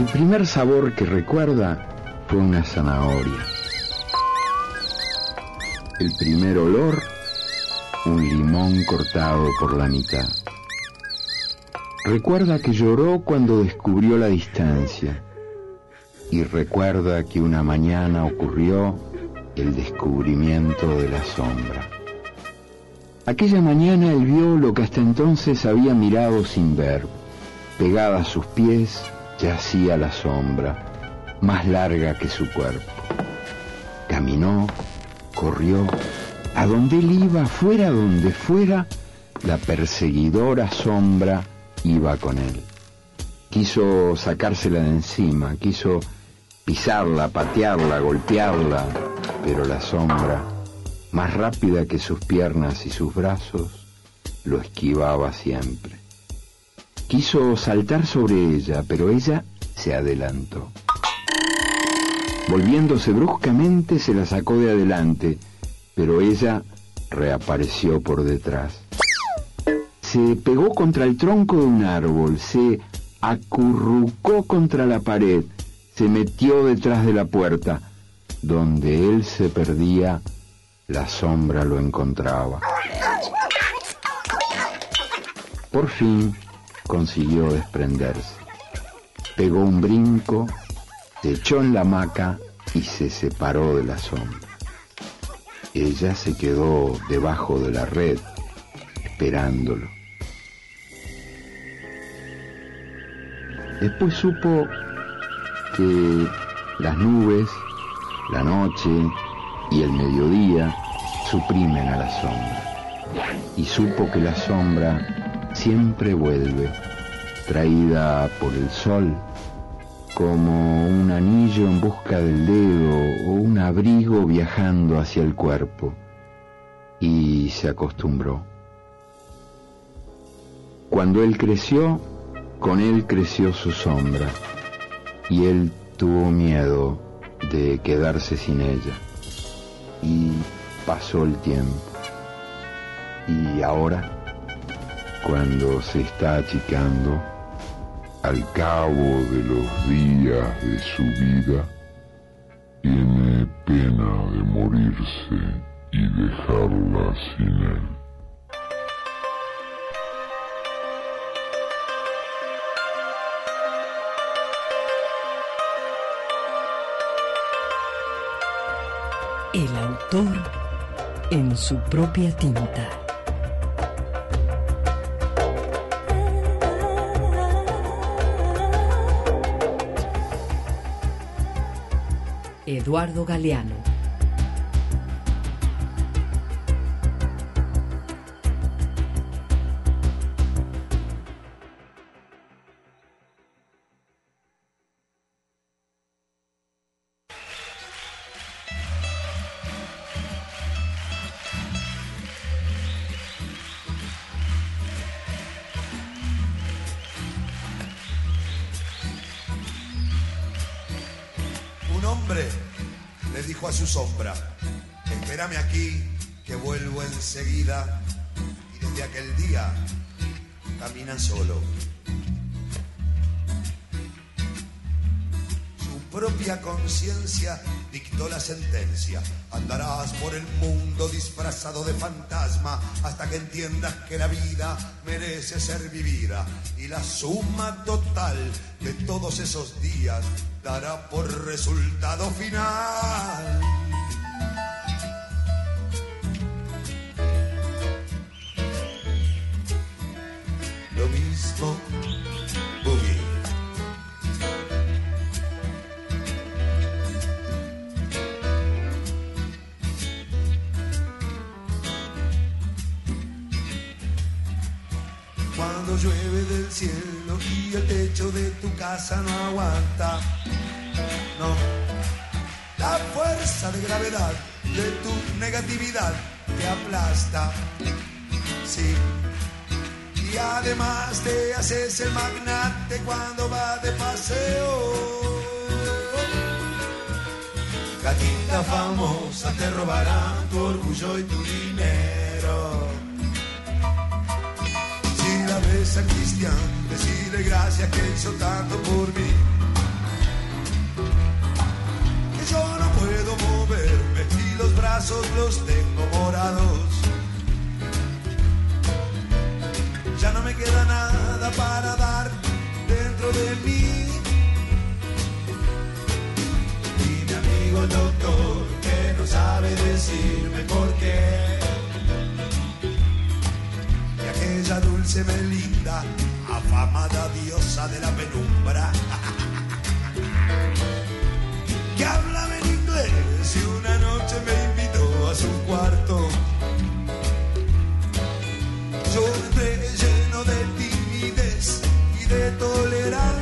El primer sabor que recuerda fue una zanahoria. El primer olor, un limón cortado por la mitad. Recuerda que lloró cuando descubrió la distancia. Y recuerda que una mañana ocurrió el descubrimiento de la sombra. Aquella mañana él vio lo que hasta entonces había mirado sin ver. Pegada a sus pies yacía la sombra, más larga que su cuerpo. Caminó, corrió, a donde él iba, fuera donde fuera, la perseguidora sombra iba con él. Quiso sacársela de encima, quiso pisarla, patearla, golpearla, pero la sombra, más rápida que sus piernas y sus brazos, lo esquivaba siempre. Quiso saltar sobre ella, pero ella se adelantó. Volviéndose bruscamente se la sacó de adelante, pero ella reapareció por detrás. Se pegó contra el tronco de un árbol, se acurrucó contra la pared, se metió detrás de la puerta. Donde él se perdía, la sombra lo encontraba. Por fin consiguió desprenderse. Pegó un brinco, se echó en la hamaca y se separó de la sombra. Ella se quedó debajo de la red, esperándolo. Después supo que las nubes, la noche y el mediodía suprimen a la sombra. Y supo que la sombra siempre vuelve, traída por el sol, como un anillo en busca del dedo o un abrigo viajando hacia el cuerpo. Y se acostumbró. Cuando él creció, con él creció su sombra y él tuvo miedo de quedarse sin ella. Y pasó el tiempo. Y ahora, cuando se está achicando, al cabo de los días de su vida, tiene pena de morirse y dejarla sin él. El autor en su propia tinta. Eduardo Galeano. De fantasma hasta que entiendas que la vida merece ser vivida. Y la suma total de todos esos días dará por resultado final. Casa no aguanta, no. La fuerza de gravedad de tu negatividad te aplasta, sí. Y además te haces el magnate cuando vas de paseo. Gatita famosa te robarán tu orgullo y tu dinero. A Cristian, decirle gracias que hizo tanto por mí. Que yo no puedo moverme y los brazos los tengo morados. Ya no me queda nada para dar dentro de mí. Y mi amigo el doctor que no sabe decirme por qué. Y aquella dulce Melinda, afamada diosa de la penumbra, que hablaba en inglés y una noche me invitó a su cuarto. Yo entré lleno de timidez y de tolerancia.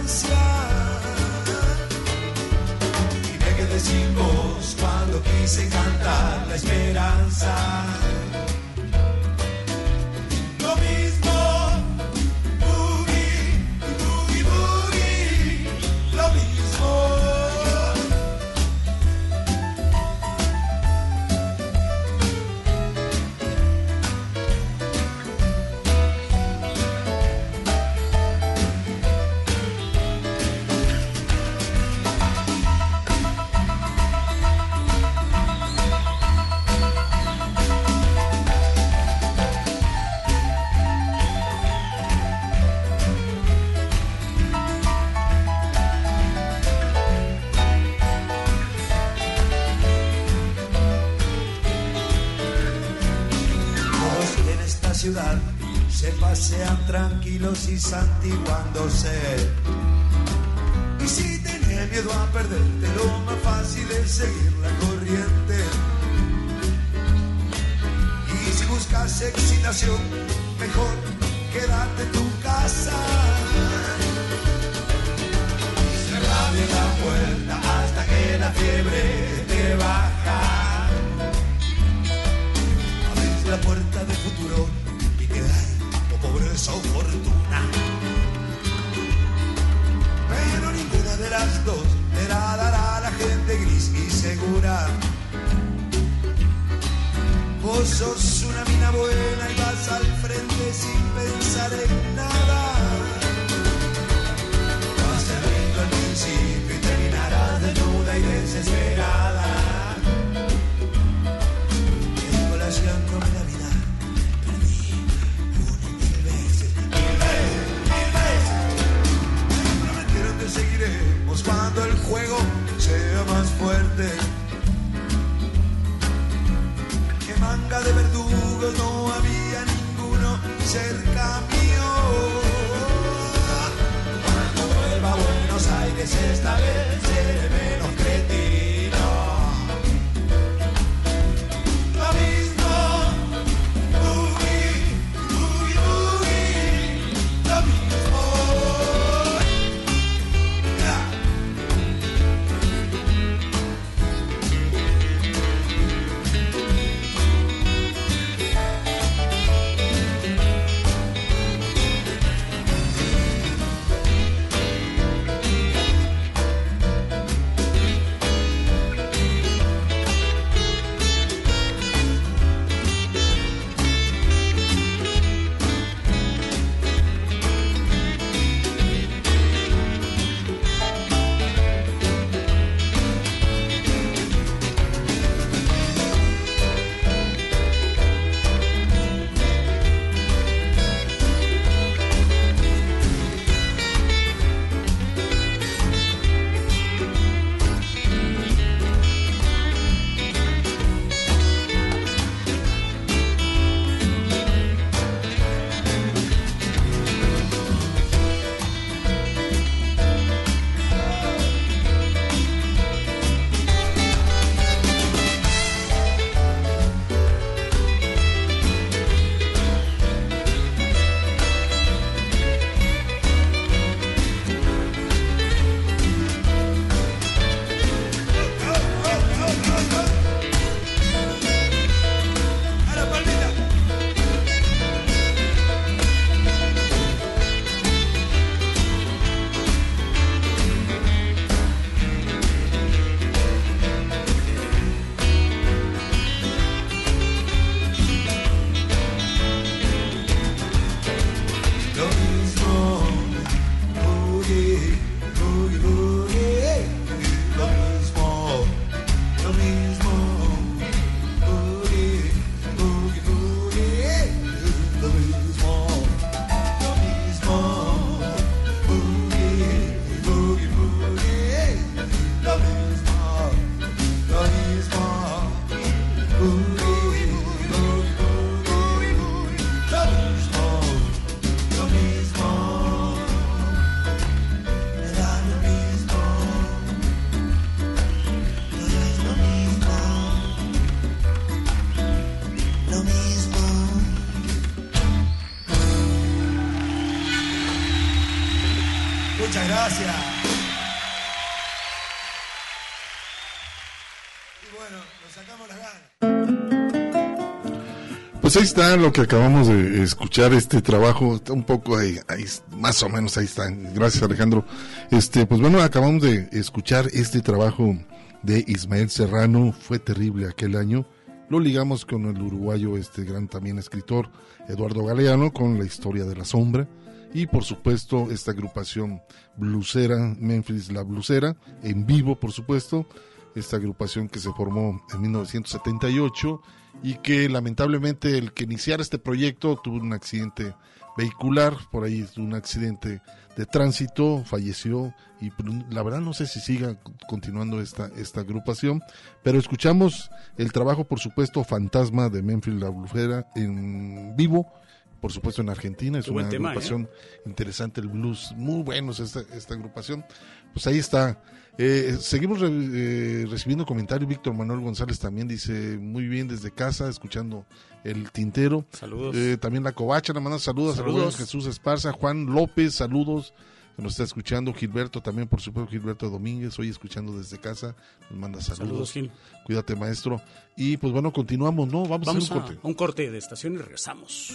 Pues ahí está lo que acabamos de escuchar, este trabajo, está un poco ahí, ahí, más o menos ahí está. Gracias Alejandro. Este, pues bueno, acabamos de escuchar este trabajo de Ismael Serrano, fue terrible aquel año. Lo ligamos con el uruguayo, este gran también escritor, Eduardo Galeano, con la historia de la sombra. Y por supuesto, esta agrupación blusera, Memphis La Blusera, en vivo, por supuesto. Esta agrupación que se formó en 1978 y que lamentablemente el que iniciara este proyecto tuvo un accidente vehicular, por ahí un accidente de tránsito, falleció y pues, la verdad no sé si siga continuando esta, esta agrupación, pero escuchamos el trabajo por supuesto Fantasma de Memphis La Blusera en vivo, por supuesto en Argentina, es Qué una tema, agrupación interesante, el blues, muy buenos esta, esta agrupación, pues ahí está. Eh, seguimos re- eh, recibiendo comentarios. Víctor Manuel González también dice muy bien desde casa, escuchando el tintero. Saludos. Eh, también la covacha, le manda saludos, a Saludos. Rubén Jesús Esparza, Juan López, saludos. Que nos está escuchando Gilberto también, por supuesto, Gilberto Domínguez, hoy escuchando desde casa, nos manda saludos. Saludos, Gil. Cuídate, maestro. Y pues bueno, continuamos, ¿no? Vamos, Vamos a hacer un corte. a un corte de estación y regresamos.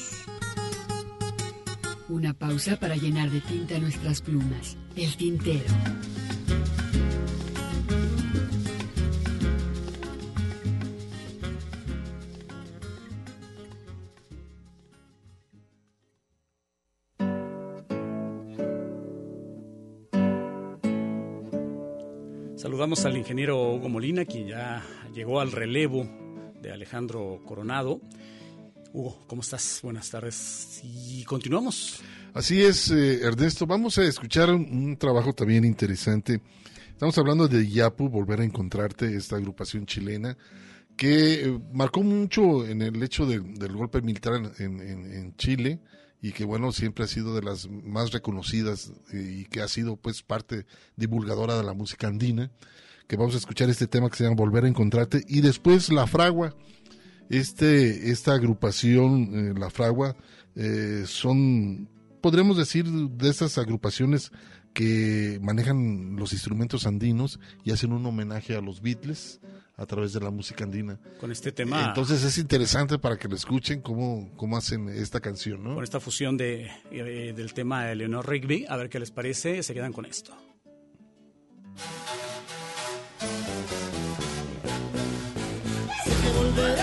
Una pausa para llenar de tinta nuestras plumas. El tintero. Saludamos al ingeniero Hugo Molina, quien ya llegó al relevo de Alejandro Coronado. Hugo, ¿cómo estás? Buenas tardes. Y continuamos. Así es, eh, Ernesto. Vamos a escuchar un, trabajo también interesante. Estamos hablando de Yapu, Volver a Encontrarte, esta agrupación chilena, que eh, marcó mucho en el hecho de- del golpe militar en Chile y que bueno, siempre ha sido de las más reconocidas y que ha sido pues parte divulgadora de la música andina, que vamos a escuchar este tema que se llama Volver a encontrarte y después La Fragua, este, esta agrupación, eh, La Fragua, eh, son, podremos decir, de esas agrupaciones que manejan los instrumentos andinos y hacen un homenaje a los Beatles a través de la música andina. Con este tema. Entonces es interesante para que lo escuchen cómo, cómo hacen esta canción, ¿no? Con esta fusión de, eh, del tema de Leonor Rigby, a ver qué les parece, se quedan con esto. Sé que volveré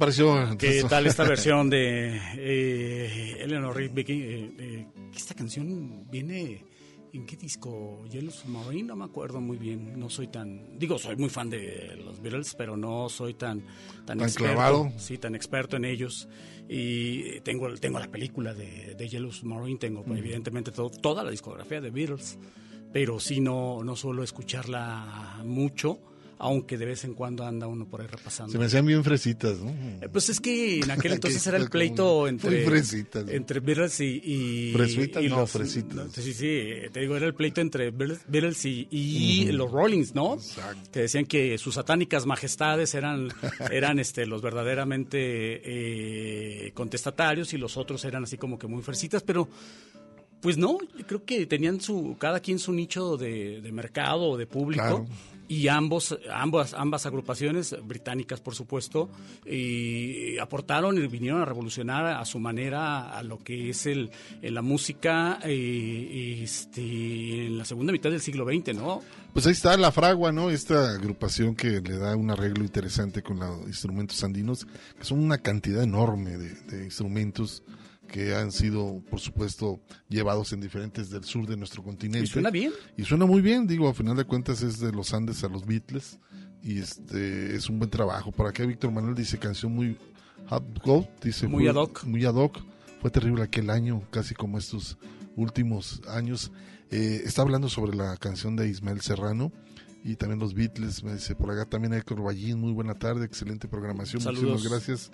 Pareció? ¿Qué tal esta versión de eh, Eleanor Rigby? Eh, eh, esta canción viene en qué disco? Yellow Submarine, no me acuerdo muy bien. No soy tan, digo, soy muy fan de los Beatles, pero no soy tan tan, Tan experto, clavado. sí, tan experto en ellos. Y tengo tengo la película de, de Yellow Submarine, tengo Mm. evidentemente todo- toda la discografía de Beatles, pero sí no no suelo escucharla mucho. Aunque de vez en cuando anda uno por ahí repasando. Se me hacían bien fresitas, ¿no? Eh, Pues es que en aquel Que entonces era el pleito entre fresitas, ¿no? entre Beatles y, y Fresitas, y no, los- fresitas. no, sí, sí, te digo, era el pleito entre Beatles, y, los Rollings, ¿no? Que decían que sus satánicas majestades eran eran este los verdaderamente eh, contestatarios y los otros eran así como que muy fresitas, pero pues no, creo que tenían su cada quien su nicho de, de mercado o de público. Claro. Y ambos, ambas, ambas agrupaciones, británicas por supuesto, y aportaron y vinieron a revolucionar a su manera a lo que es el, la música eh, este, en la segunda mitad del siglo XX, ¿no? Pues ahí está la fragua, ¿no? Esta agrupación que le da un arreglo interesante con los instrumentos andinos, que son una cantidad enorme de instrumentos que han sido, por supuesto, llevados en diferentes del sur de nuestro continente. Y suena bien. Y suena muy bien, digo, a final de cuentas es de los Andes a los Beatles y este es un buen trabajo. Por acá Víctor Manuel dice canción muy hot gold, dice Muy fue- ad hoc. muy ad hoc. Fue terrible aquel año, casi como estos últimos años. Eh, está hablando sobre la canción de Ismael Serrano y también los Beatles. Me dice por acá también Héctor Ballín. Muy buena tarde, excelente programación. Saludos. Muchísimas gracias.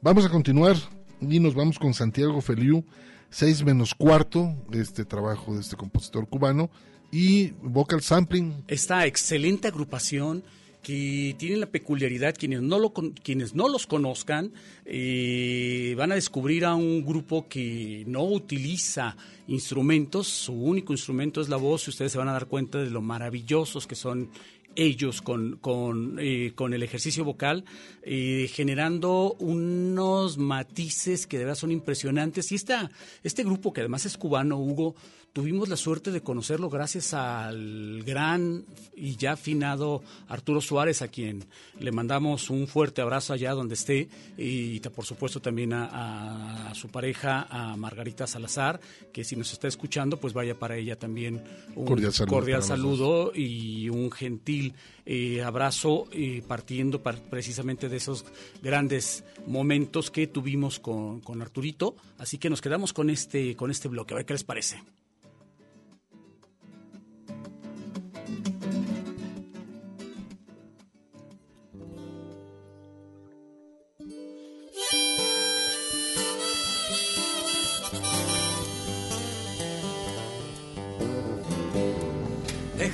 Vamos a continuar y nos vamos con Santiago Feliu, 6 menos cuarto, este trabajo de este compositor cubano y vocal sampling. esta excelente agrupación que tiene la peculiaridad, quienes no, lo, quienes no los conozcan, eh, van a descubrir a un grupo que no utiliza instrumentos, su único instrumento es la voz y ustedes se van a dar cuenta de lo maravillosos que son ellos con, con, eh, con el ejercicio vocal, eh, generando unos matices que de verdad son impresionantes. Y esta, este grupo, que además es cubano, Hugo, tuvimos la suerte de conocerlo gracias al gran y ya afinado Arturo Suárez, a quien le mandamos un fuerte abrazo allá donde esté, y por supuesto también a, a su pareja, a Margarita Salazar, que si nos está escuchando, pues vaya para ella también un Cordial saludo y un gentil eh, abrazo eh, partiendo par- precisamente de esos grandes momentos que tuvimos con, con Arturito. Así que nos quedamos con este, con este bloque. A ver qué les parece.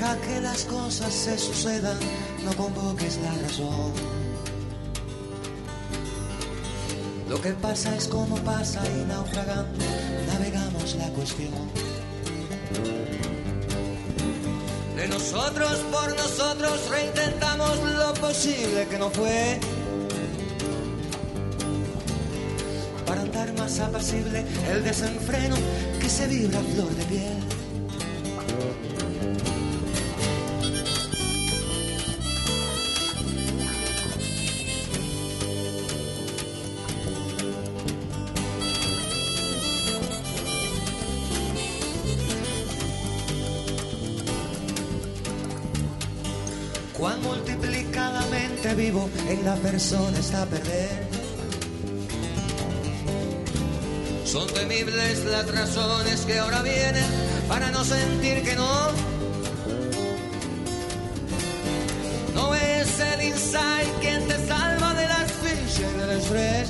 Deja que las cosas se sucedan, no convoques la razón. Lo que pasa es como pasa y naufragando navegamos la cuestión. De nosotros por nosotros reintentamos lo posible que no fue. Para andar más apacible el desenfreno que se vibra a flor de piel. La persona está perder. Son temibles las razones que ahora vienen para no sentir que no. No es el insight quien te salva de la asfixia del estrés.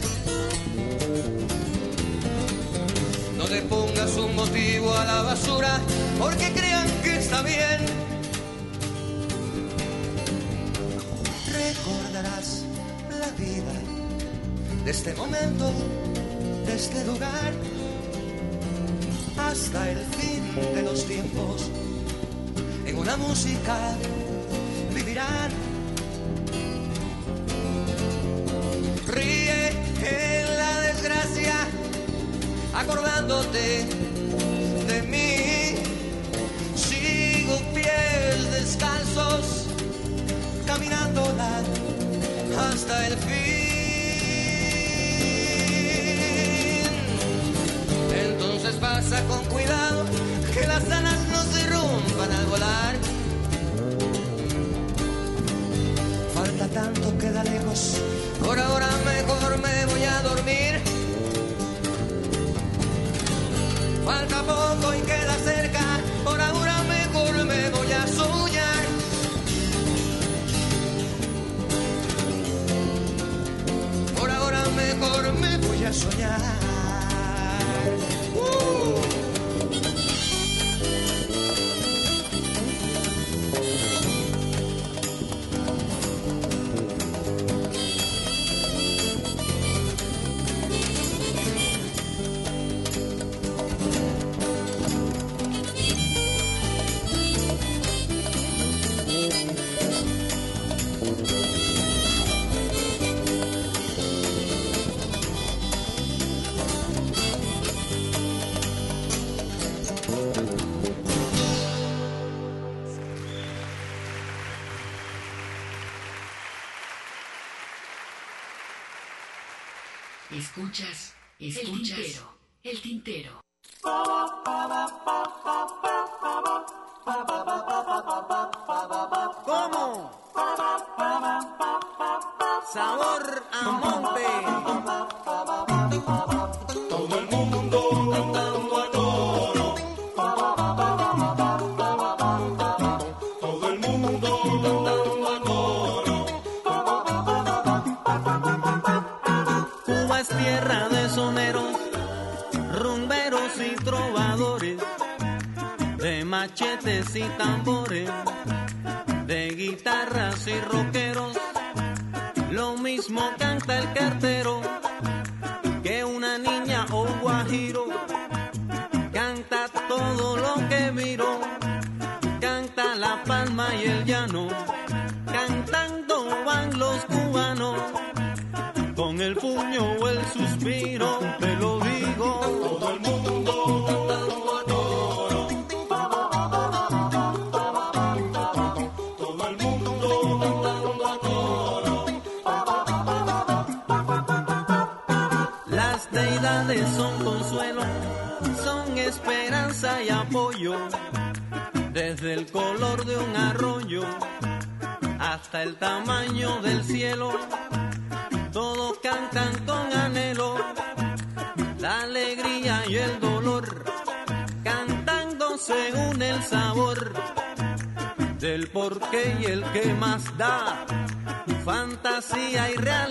No le pongas un motivo a la basura porque crean que está bien. De este momento, de este lugar, hasta el fin de los tiempos. En una música vivirán. Ríe en la desgracia, acordándote de mí. Sigo pies descalzos caminándola hasta el fin. entonces pasa con cuidado que las alas no se rompan al volar. Falta tanto, queda lejos. Por ahora mejor me voy a dormir. Falta poco y queda cerca. Por ahora mejor me voy a soñar. Por ahora mejor me voy a soñar. fantasía y realidad.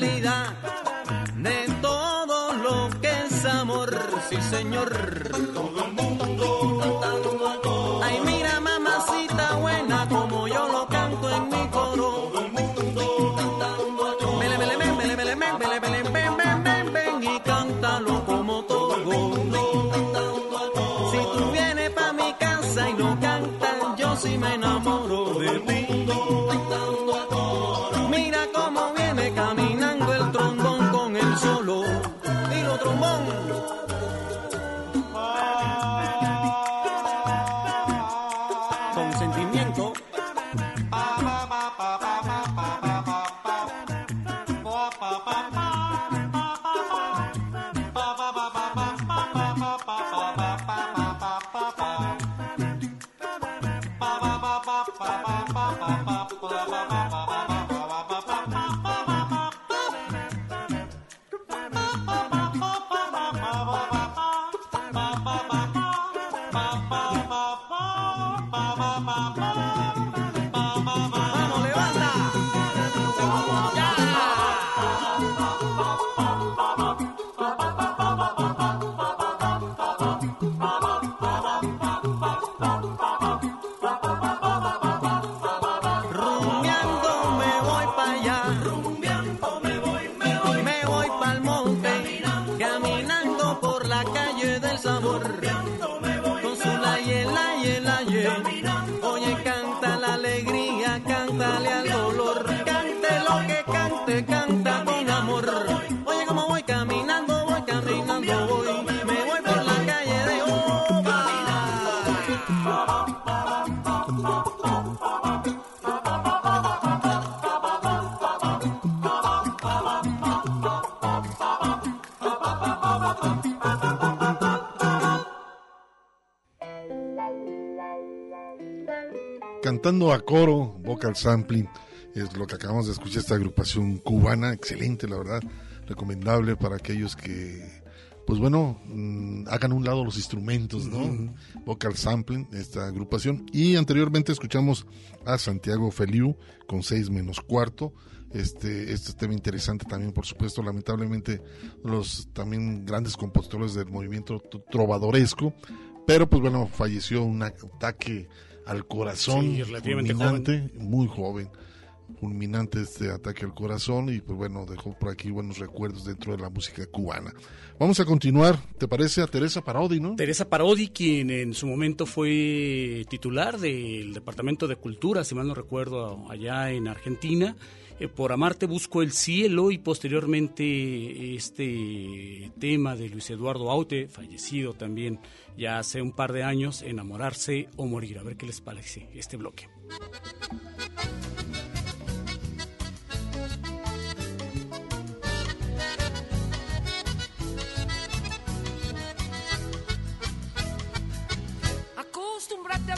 A coro, vocal sampling, es lo que acabamos de escuchar, esta agrupación cubana, excelente, la verdad, recomendable para aquellos que, pues bueno, mmm, hagan un lado los instrumentos. Vocal sampling, esta agrupación. Y anteriormente escuchamos a Santiago Feliu con 6 menos cuarto. Este, este tema interesante también, por supuesto, lamentablemente los también grandes compositores del movimiento trovadoresco, pero pues bueno, falleció un ataque al corazón, Sí, fulminante, muy joven, fulminante este ataque al corazón y pues bueno, dejó por aquí buenos recuerdos dentro de la música cubana. Vamos a continuar, ¿te parece? A Teresa Parodi, ¿no? Teresa Parodi, quien en su momento fue titular del Departamento de Cultura, si mal no recuerdo, allá en Argentina. Eh, por Amarte busco el cielo y posteriormente este tema de Luis Eduardo Aute, fallecido también ya hace un par de años, Enamorarse o Morir. A ver qué les parece este bloque. Acostúmbrate a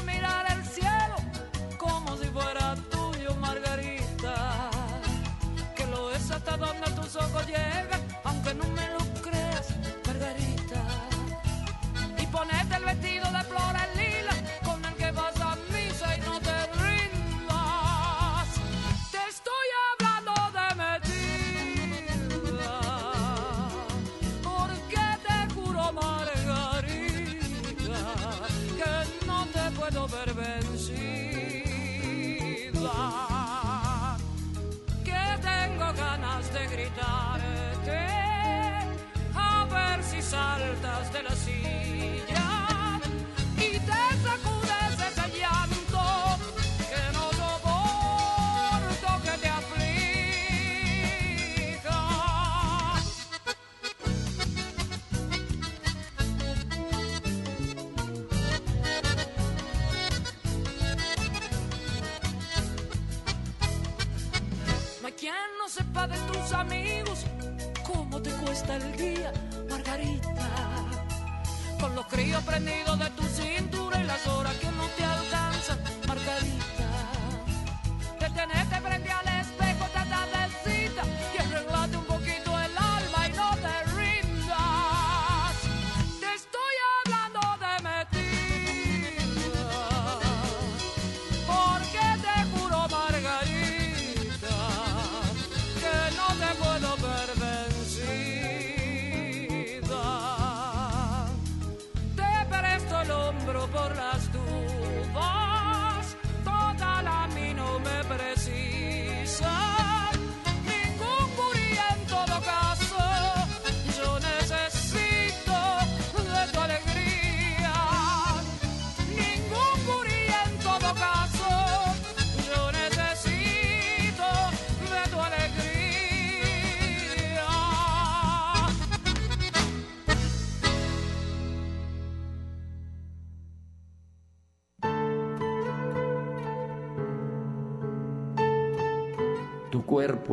ojos llegan, tus amigos cómo te cuesta el día, Margarita. Con los críos prendidos de tu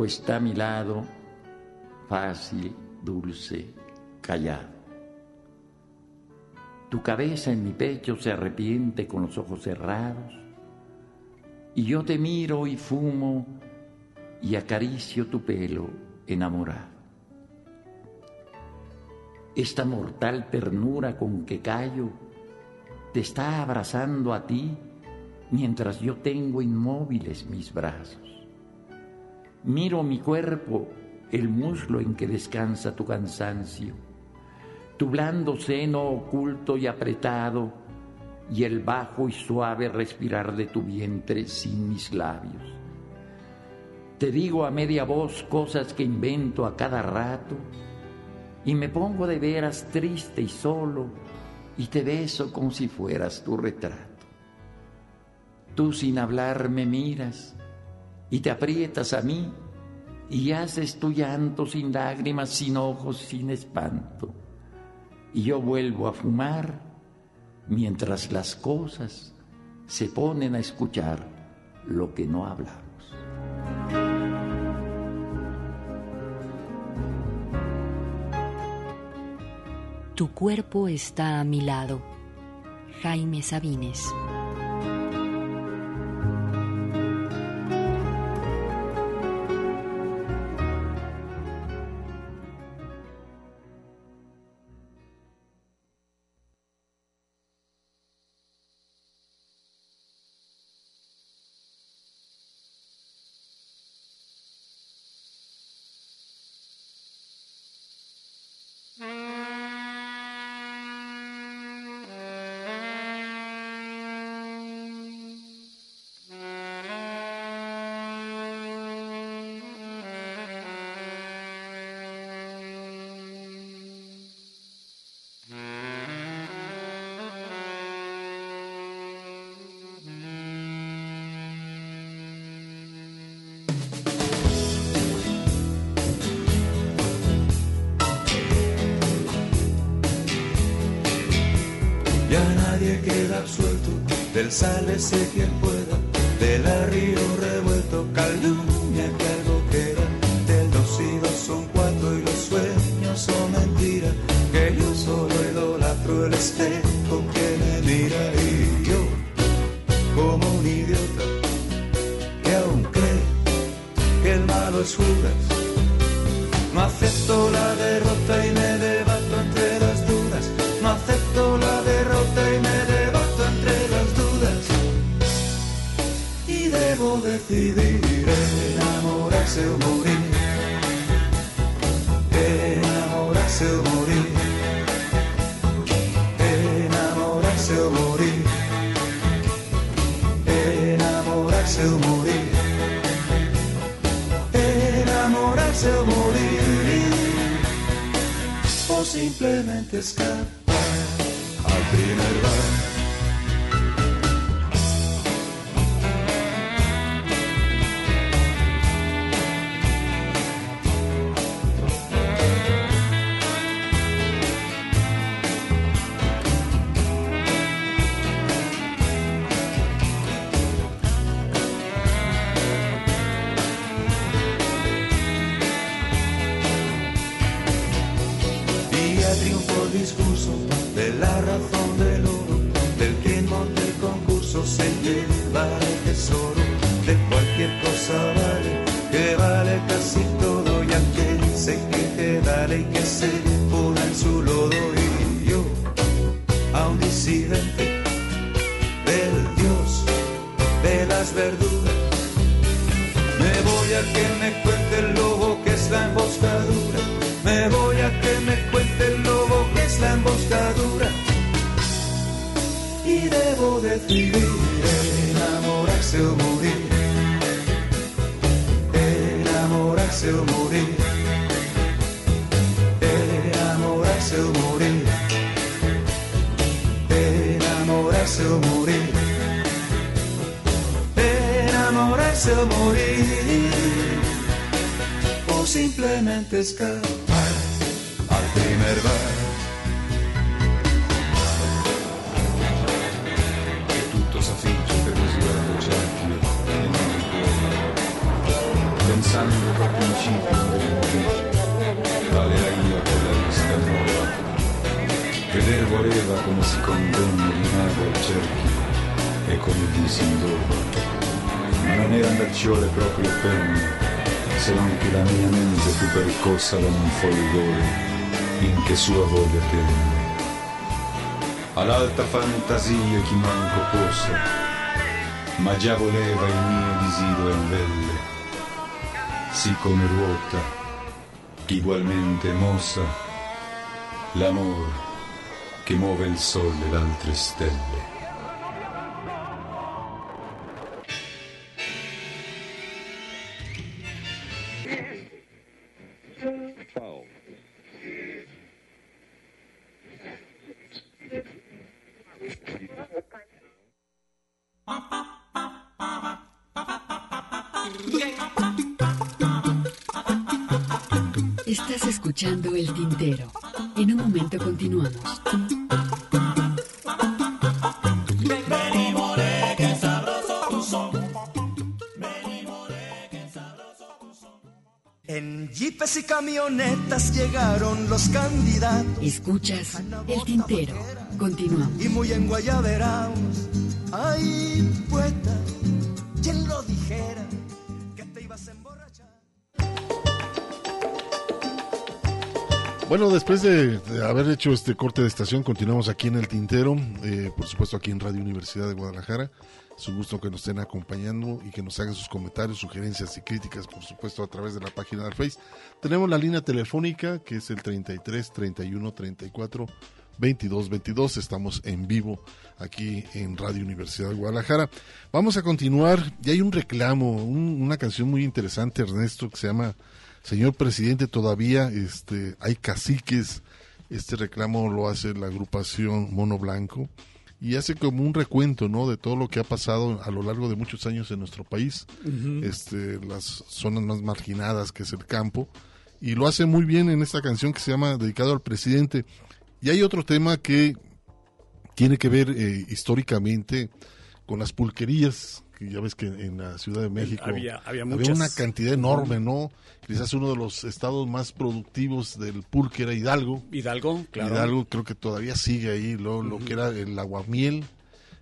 está a mi lado, fácil, dulce, callado. Tu cabeza en mi pecho se arrepiente con los ojos cerrados, y yo te miro y fumo y acaricio tu pelo enamorado. Esta mortal ternura con que callo te está abrazando a ti mientras yo tengo inmóviles mis brazos. Miro mi cuerpo, el muslo en que descansa tu cansancio, tu blando seno oculto y apretado, y el bajo y suave respirar de tu vientre sin mis labios. Te digo a media voz cosas que invento a cada rato, y me pongo de veras triste y solo, y te beso como si fueras tu retrato. Tú sin hablar me miras, y te aprietas a mí y haces tu llanto sin lágrimas, sin ojos, sin espanto. Y yo vuelvo a fumar mientras las cosas se ponen a escuchar lo que no hablamos. Tu cuerpo está a mi lado. Jaime Sabines. Absuelto, del sálvese quien pueda, del río indova. Ma non era andacciole proprio per me, se non che la mia mente fu percossa da un folgore in che sua voglia tenne all'alta fantasia chi manco possa, ma già voleva il mio disiro in velle, sì come ruota, igualmente mossa, l'amor che muove il sole e le altre stelle. Camionetas llegaron los candidatos. Escuchas El Tintero. Continuamos. Y muy enguayaberaos. Ay, poeta, ¿quién lo dijera? Que te ibas a emborrachar. Bueno, después de, de haber hecho este corte de estación, continuamos aquí en el Tintero, eh, por supuesto aquí en Radio Universidad de Guadalajara. Es un gusto que nos estén acompañando y que nos hagan sus comentarios, sugerencias y críticas, por supuesto, a través de la página del Face. Tenemos la línea telefónica que es el 33 31 34 22 22. Estamos en vivo aquí en Radio Universidad de Guadalajara. Vamos a continuar. Y hay un reclamo, un- una canción muy interesante, Ernesto, que se llama Señor Presidente. Todavía este, hay caciques. Este reclamo lo hace la agrupación Mono Blanco y hace como un recuento, ¿no? De todo lo que ha pasado a lo largo de muchos años en nuestro país, este, las zonas más marginadas que es el campo, y lo hace muy bien en esta canción que se llama Dedicado al Presidente. Y hay otro tema que tiene que ver eh, históricamente con las pulquerías, que ya ves que en la Ciudad de México Había- había muchas. una cantidad enorme, ¿no? Quizás uno de los estados más productivos del pulque era Hidalgo. Hidalgo, claro. Hidalgo creo que todavía sigue ahí, lo, lo que era el aguamiel,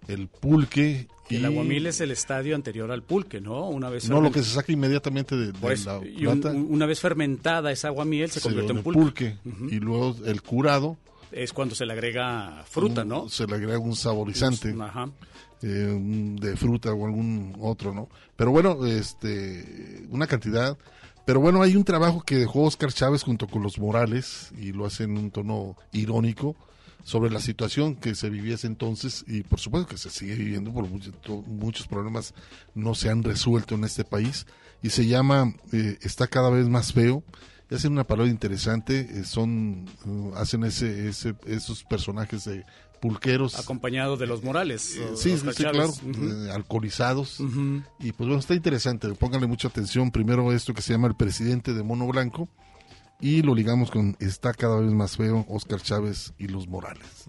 el pulque. El y- aguamil es el estadio anterior al pulque, ¿no? Una vez No, lo que se saca inmediatamente de, la y un- plata. un- una vez fermentada esa aguamiel se, convierte en pulque. Y luego el curado. Es cuando se le agrega fruta, un- ¿no? Se le agrega un saborizante. Ajá. Eh, de fruta o algún otro, ¿no? Pero bueno, este, una cantidad. Pero bueno, hay un trabajo que dejó Oscar Chávez junto con los Morales y lo hace en un tono irónico sobre la situación que se vivía ese entonces y por supuesto que se sigue viviendo por mucho- muchos problemas no se han resuelto en este país y se llama eh, está cada vez más feo hacen una palabra interesante eh, son eh, hacen ese, ese esos personajes de pulqueros Acompañado de los Morales. eh, Sí, sí, claro, eh, alcoholizados. Y pues bueno, está interesante, pónganle mucha atención. Primero esto que se llama El presidente de Mono Blanco y lo ligamos con Está cada vez más feo, Oscar Chávez y los Morales.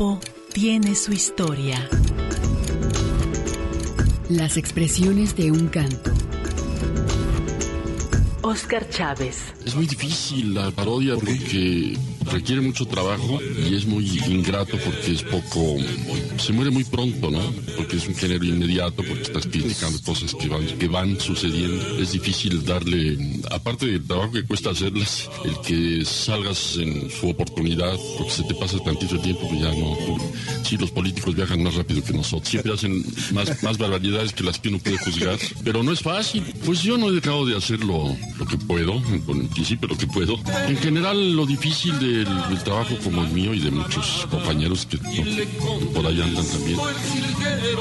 Tiempo tiene su historia. Las expresiones de un canto. Oscar Chávez. Es muy difícil la parodia porque requiere mucho trabajo y es muy ingrato porque es poco... Se muere muy pronto, ¿no? Porque es un género inmediato, porque estás criticando cosas que van, que van sucediendo. Es difícil darle, aparte del trabajo que cuesta hacerlas, el que salgas en su oportunidad, porque se te pasa tantito el tiempo que ya no... Sí, los políticos viajan más rápido que nosotros. Siempre hacen más, más barbaridades que las que uno puede juzgar. Pero no es fácil. Pues yo no he dejado de hacer lo, lo que puedo, bueno, en principio lo que puedo. En general, lo difícil del, trabajo como el mío y de muchos compañeros que por ahí andan también,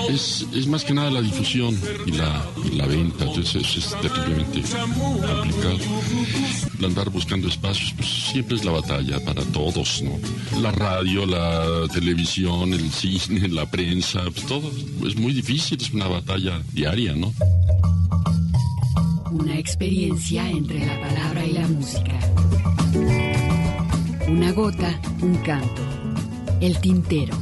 es, es más que nada la difusión y la, la venta. Entonces es, terriblemente complicado. Andar buscando espacios, pues siempre es la batalla para todos, ¿no? La radio, la televisión, el cine, la prensa, pues todo es muy difícil, es una batalla diaria, ¿no? Una experiencia entre la palabra y la música. Una gota, un canto. El tintero.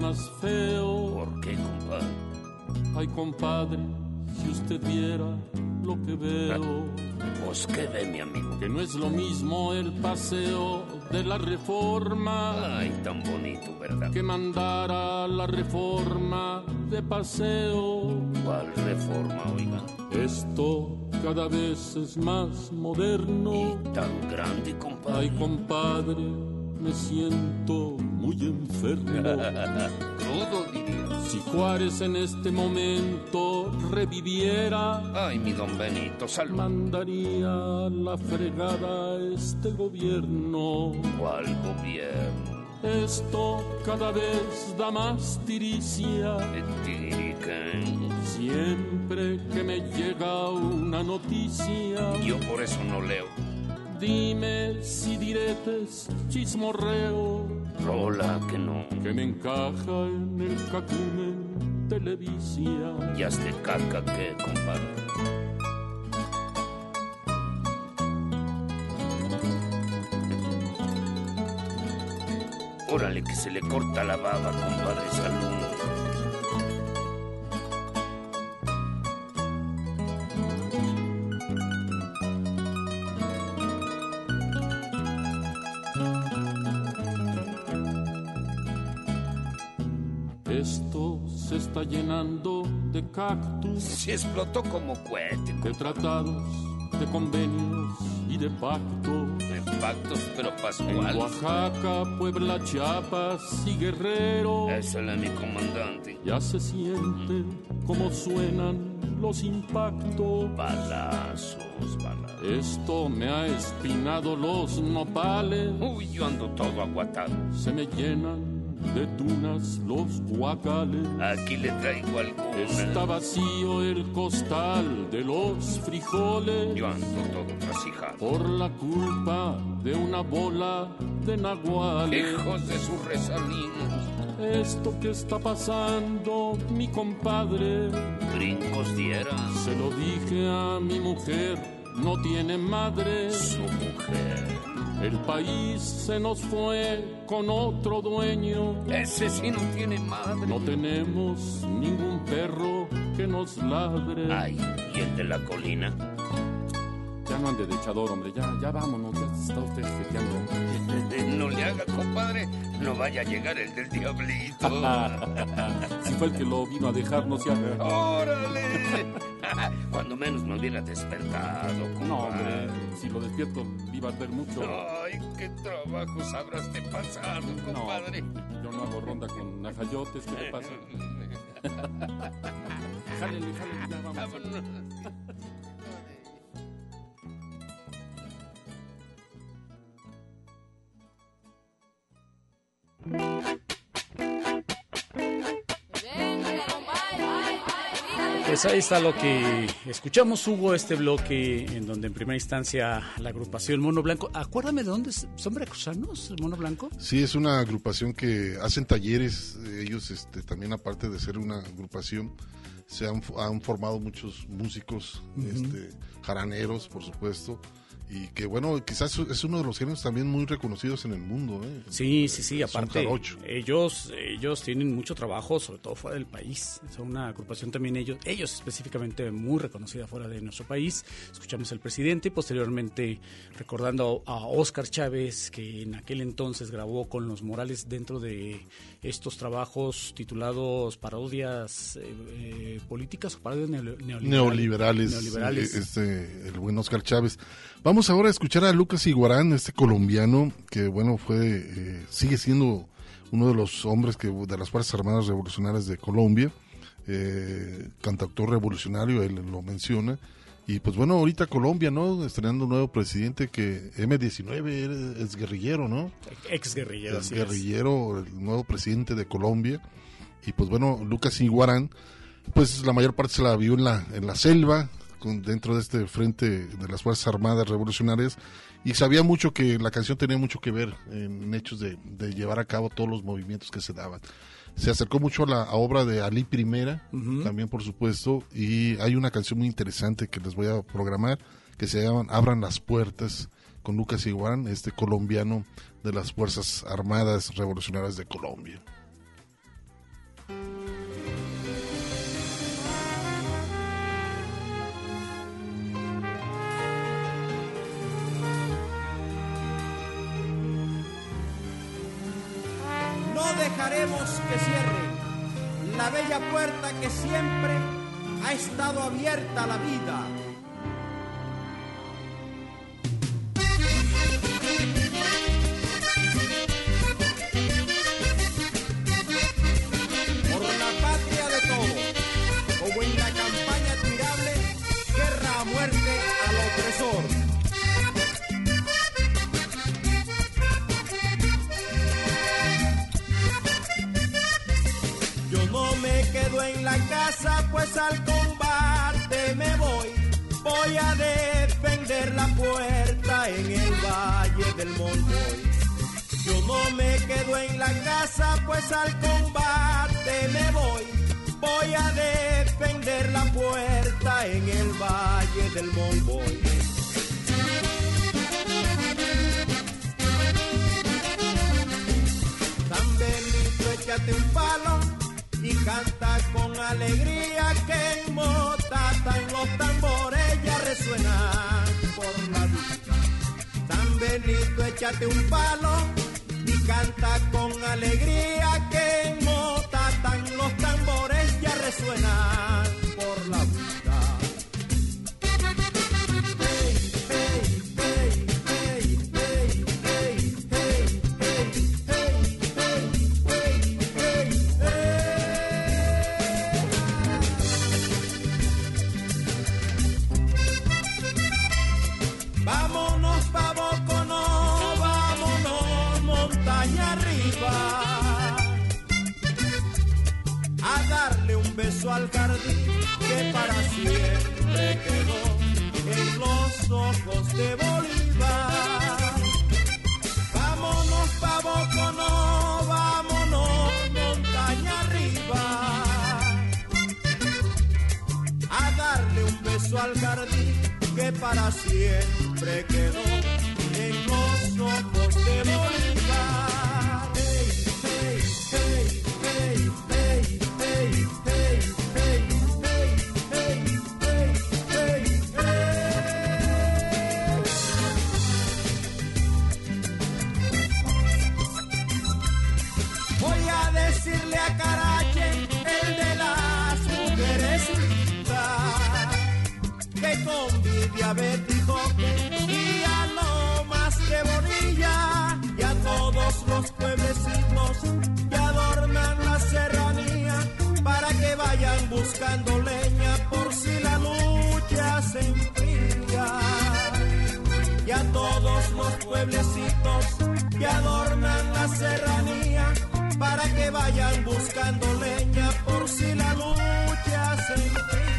Más feo. ¿Por qué, compadre? Ay, compadre, si usted viera lo que veo. Pues qué ve, mi amigo. Que no es lo mismo el paseo de la reforma. Ay, tan bonito, ¿verdad? Que mandar a la reforma de paseo. ¿Cuál reforma, oiga? Esto cada vez es más moderno. Tan grande, compadre. Ay, compadre, me siento muy enfermo. Crudo, diría. Si Juárez en este momento reviviera, Ay, mi don Benito, salud. mandaría la fregada a este gobierno. ¿Cuál gobierno? Esto cada vez da más tiricia. Siempre que me llega una noticia, Yo por eso no leo. Dime si diretes chismorreo. Rola que no. Que me encaja en el cacumen televisia. ¿Y hazte caca qué, compadre? Órale que se le corta la baba, compadre, salud. Está llenando de cactus. Se explotó como cohete. De tratados, de convenios y de pactos. De pactos, pero En Pascual. Oaxaca, Puebla, Chiapas y Guerrero. Eso es mi comandante. Ya se siente como suenan los impactos. Balazos, balazos. Esto me ha espinado los nopales. Uy, yo ando todo aguatado. Se me llenan de tunas los guacales. Aquí le traigo alguna. Está vacío el costal de los frijoles. Yo ando todo trasijado. Por la culpa de una bola de nahuales. Hijos de sus resalinos. Esto que está pasando, mi compadre. Brincos diera. Se lo dije a mi mujer, no tiene madre. Su mujer. El país se nos fue con otro dueño. Ese sí no tiene madre. No tenemos ningún perro que nos ladre. Ay, ¿y el de la colina? No ande de echador, hombre. Ya, ya vámonos. Ya está usted jeteando. No le haga, compadre. No vaya a llegar el del diablito. si fue el que lo vino a dejar, no se haga. ¡Órale! Cuando menos me hubiera despertado, No, hombre. compadre. Si lo despierto, iba a ver mucho. Ay, qué trabajos habrás de pasado, compadre. No, yo no hago ronda con najayotes. ¿Qué le pasa? jálele, jálele, ya vamos. Pues ahí está lo que escuchamos, Hugo, este bloque en donde en primera instancia la agrupación Mono Blanco. Acuérdame de dónde son veracruzanos, el Mono Blanco. Sí, es una agrupación que hacen talleres. eh, Ellos, este, también aparte de ser una agrupación, se han, fo- han formado muchos músicos, este, jaraneros, por supuesto. Y que bueno, quizás es uno de los géneros también muy reconocidos en el mundo. ¿eh? Sí, sí, sí, Son aparte ellos ellos tienen mucho trabajo, sobre todo fuera del país. Son una agrupación también ellos, ellos específicamente muy reconocida fuera de nuestro país. Escuchamos al presidente y posteriormente recordando a Oscar Chávez que en aquel entonces grabó con los Morales dentro de estos trabajos titulados parodias eh, eh, políticas o parodias neol- neoliberales. neoliberales, Neoliberales. eh, este, el buen Oscar Chávez. Vamos ahora a escuchar a Lucas Iguarán, este colombiano que bueno fue, eh, sigue siendo uno de los hombres que de las fuerzas armadas revolucionarias de Colombia, eh, cantautor revolucionario, él lo menciona. Y pues bueno, ahorita Colombia, ¿no? Estrenando un nuevo presidente que M19 es guerrillero, ¿no? Ex guerrillero. el guerrillero, el nuevo presidente de Colombia. Y pues bueno, Lucas Iguarán, pues la mayor parte se la vio en la, en la selva, con, dentro de este frente de las Fuerzas Armadas Revolucionarias. Y sabía mucho que la canción tenía mucho que ver en hechos de, de llevar a cabo todos los movimientos que se daban. Se acercó mucho a la a obra de Ali Primera, también por supuesto, y hay una canción muy interesante que les voy a programar, que se llama Abran las Puertas, con Lucas Iguarán, este colombiano de las Fuerzas Armadas Revolucionarias de Colombia. No dejaremos que cierre la bella puerta que siempre ha estado abierta a la vida. La casa, pues al combate me voy. Voy a defender la puerta en el valle del Monroy. Yo no me quedo en la casa, pues al combate me voy. Voy a defender la puerta en el valle del Monroy. San Benito, échate un palo canta con alegría que en Motata en los tambores ya resuenan por la vida. San Benito, échate un palo y canta con alegría que en Motata en los tambores ya resuenan al jardín que para siempre quedó en los ojos de Bolívar. Vámonos pa' Bocono, vámonos montaña arriba. A darle un beso al jardín que para siempre quedó en los ojos de Bolívar. Joque y a lo más que Bonilla y a todos los pueblecitos que adornan la serranía para que vayan buscando leña por si la lucha se enfría y a todos los pueblecitos que adornan la serranía para que vayan buscando leña por si la lucha se enfría.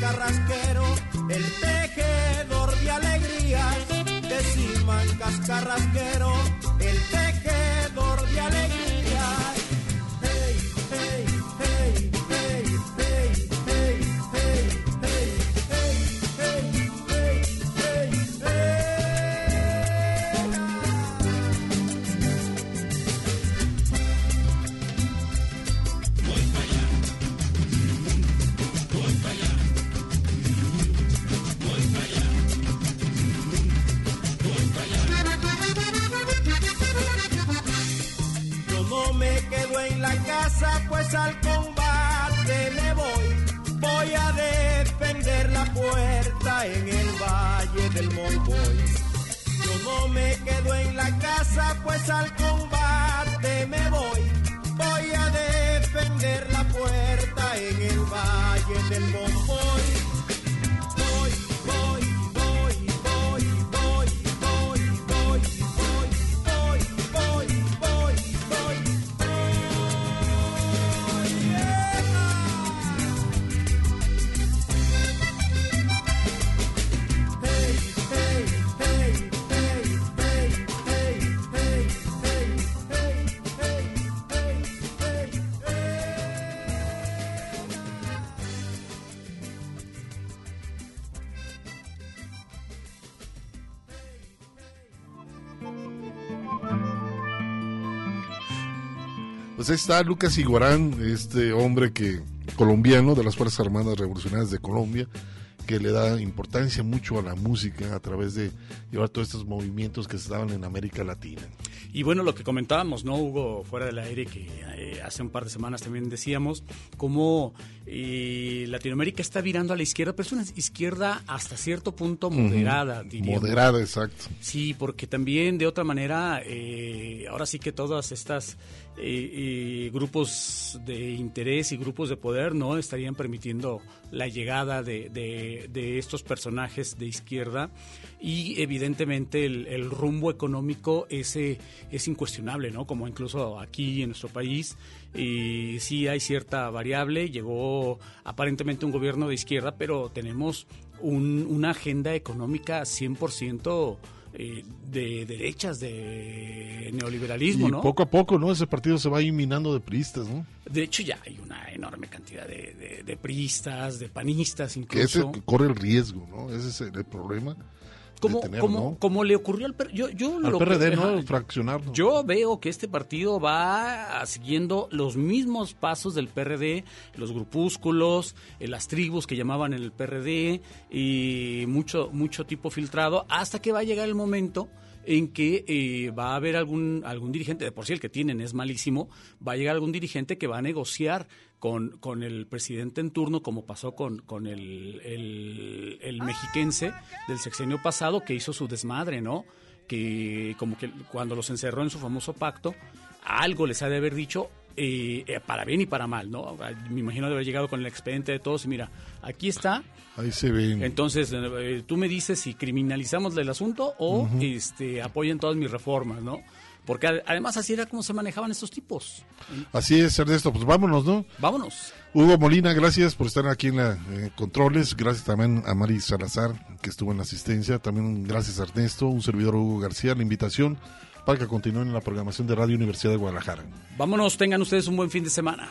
Cascarrasquero, el tejedor de alegrías. Deciman cascarrasquero, ahí está Lucas Iguarán, este hombre que colombiano de las Fuerzas Armadas Revolucionarias de Colombia, que le da importancia mucho a la música a través de llevar todos estos movimientos que se daban en América Latina. Y bueno, lo que comentábamos, ¿no, Hugo? Fuera del aire, que eh, hace un par de semanas también decíamos, cómo eh, Latinoamérica está virando a la izquierda, pero es una izquierda hasta cierto punto moderada, Ujú. diríamos. Moderada, exacto. Sí, porque también de otra manera, eh, ahora sí que todas estas eh, eh, grupos de interés y grupos de poder no estarían permitiendo la llegada de, de- de estos personajes de izquierda. Y evidentemente el, el rumbo económico ese es incuestionable, ¿no? Como incluso aquí en nuestro país eh, sí hay cierta variable, llegó aparentemente un gobierno de izquierda, pero tenemos un- una agenda económica 100% eh, de derechas, de neoliberalismo, y ¿no? poco a poco, ¿no? Ese partido se va minando de priistas, ¿no? De hecho, ya hay una enorme cantidad de, de, de priistas, de panistas Que ese incluso. corre el riesgo, ¿no? Ese es el, el problema. Como, tener, como, ¿no? como le ocurrió al. Yo, yo Al lo PRD, que- ¿no? Fraccionarlo. Yo veo que este partido va siguiendo los mismos pasos del PRD, los grupúsculos, eh, las tribus que llamaban en el PRD y mucho, mucho tipo filtrado, hasta que va a llegar el momento en que eh, va a haber algún, algún dirigente, de por sí el que tienen es malísimo, va a llegar algún dirigente que va a negociar con, con el presidente en turno, como pasó con, con el, el, el mexiquense del sexenio pasado, que hizo su desmadre, ¿no? que como que cuando los encerró en su famoso pacto, algo les ha de haber dicho eh, eh, para bien y para mal, ¿no? Me imagino de haber llegado con el expediente de todos y mira, aquí está. Ahí se ven. Entonces, eh, tú me dices si criminalizamos el asunto o este apoyan todas mis reformas, ¿no? Porque ad- además así era como se manejaban estos tipos. Así es, Ernesto. Pues vámonos, ¿no? Vámonos. Hugo Molina, gracias por estar aquí en la eh, Controles. Gracias también a Mari Salazar, que estuvo en la asistencia. También gracias a Ernesto, un servidor Hugo García, la invitación para que continúen en la programación de Radio Universidad de Guadalajara. Vámonos, tengan ustedes un buen fin de semana.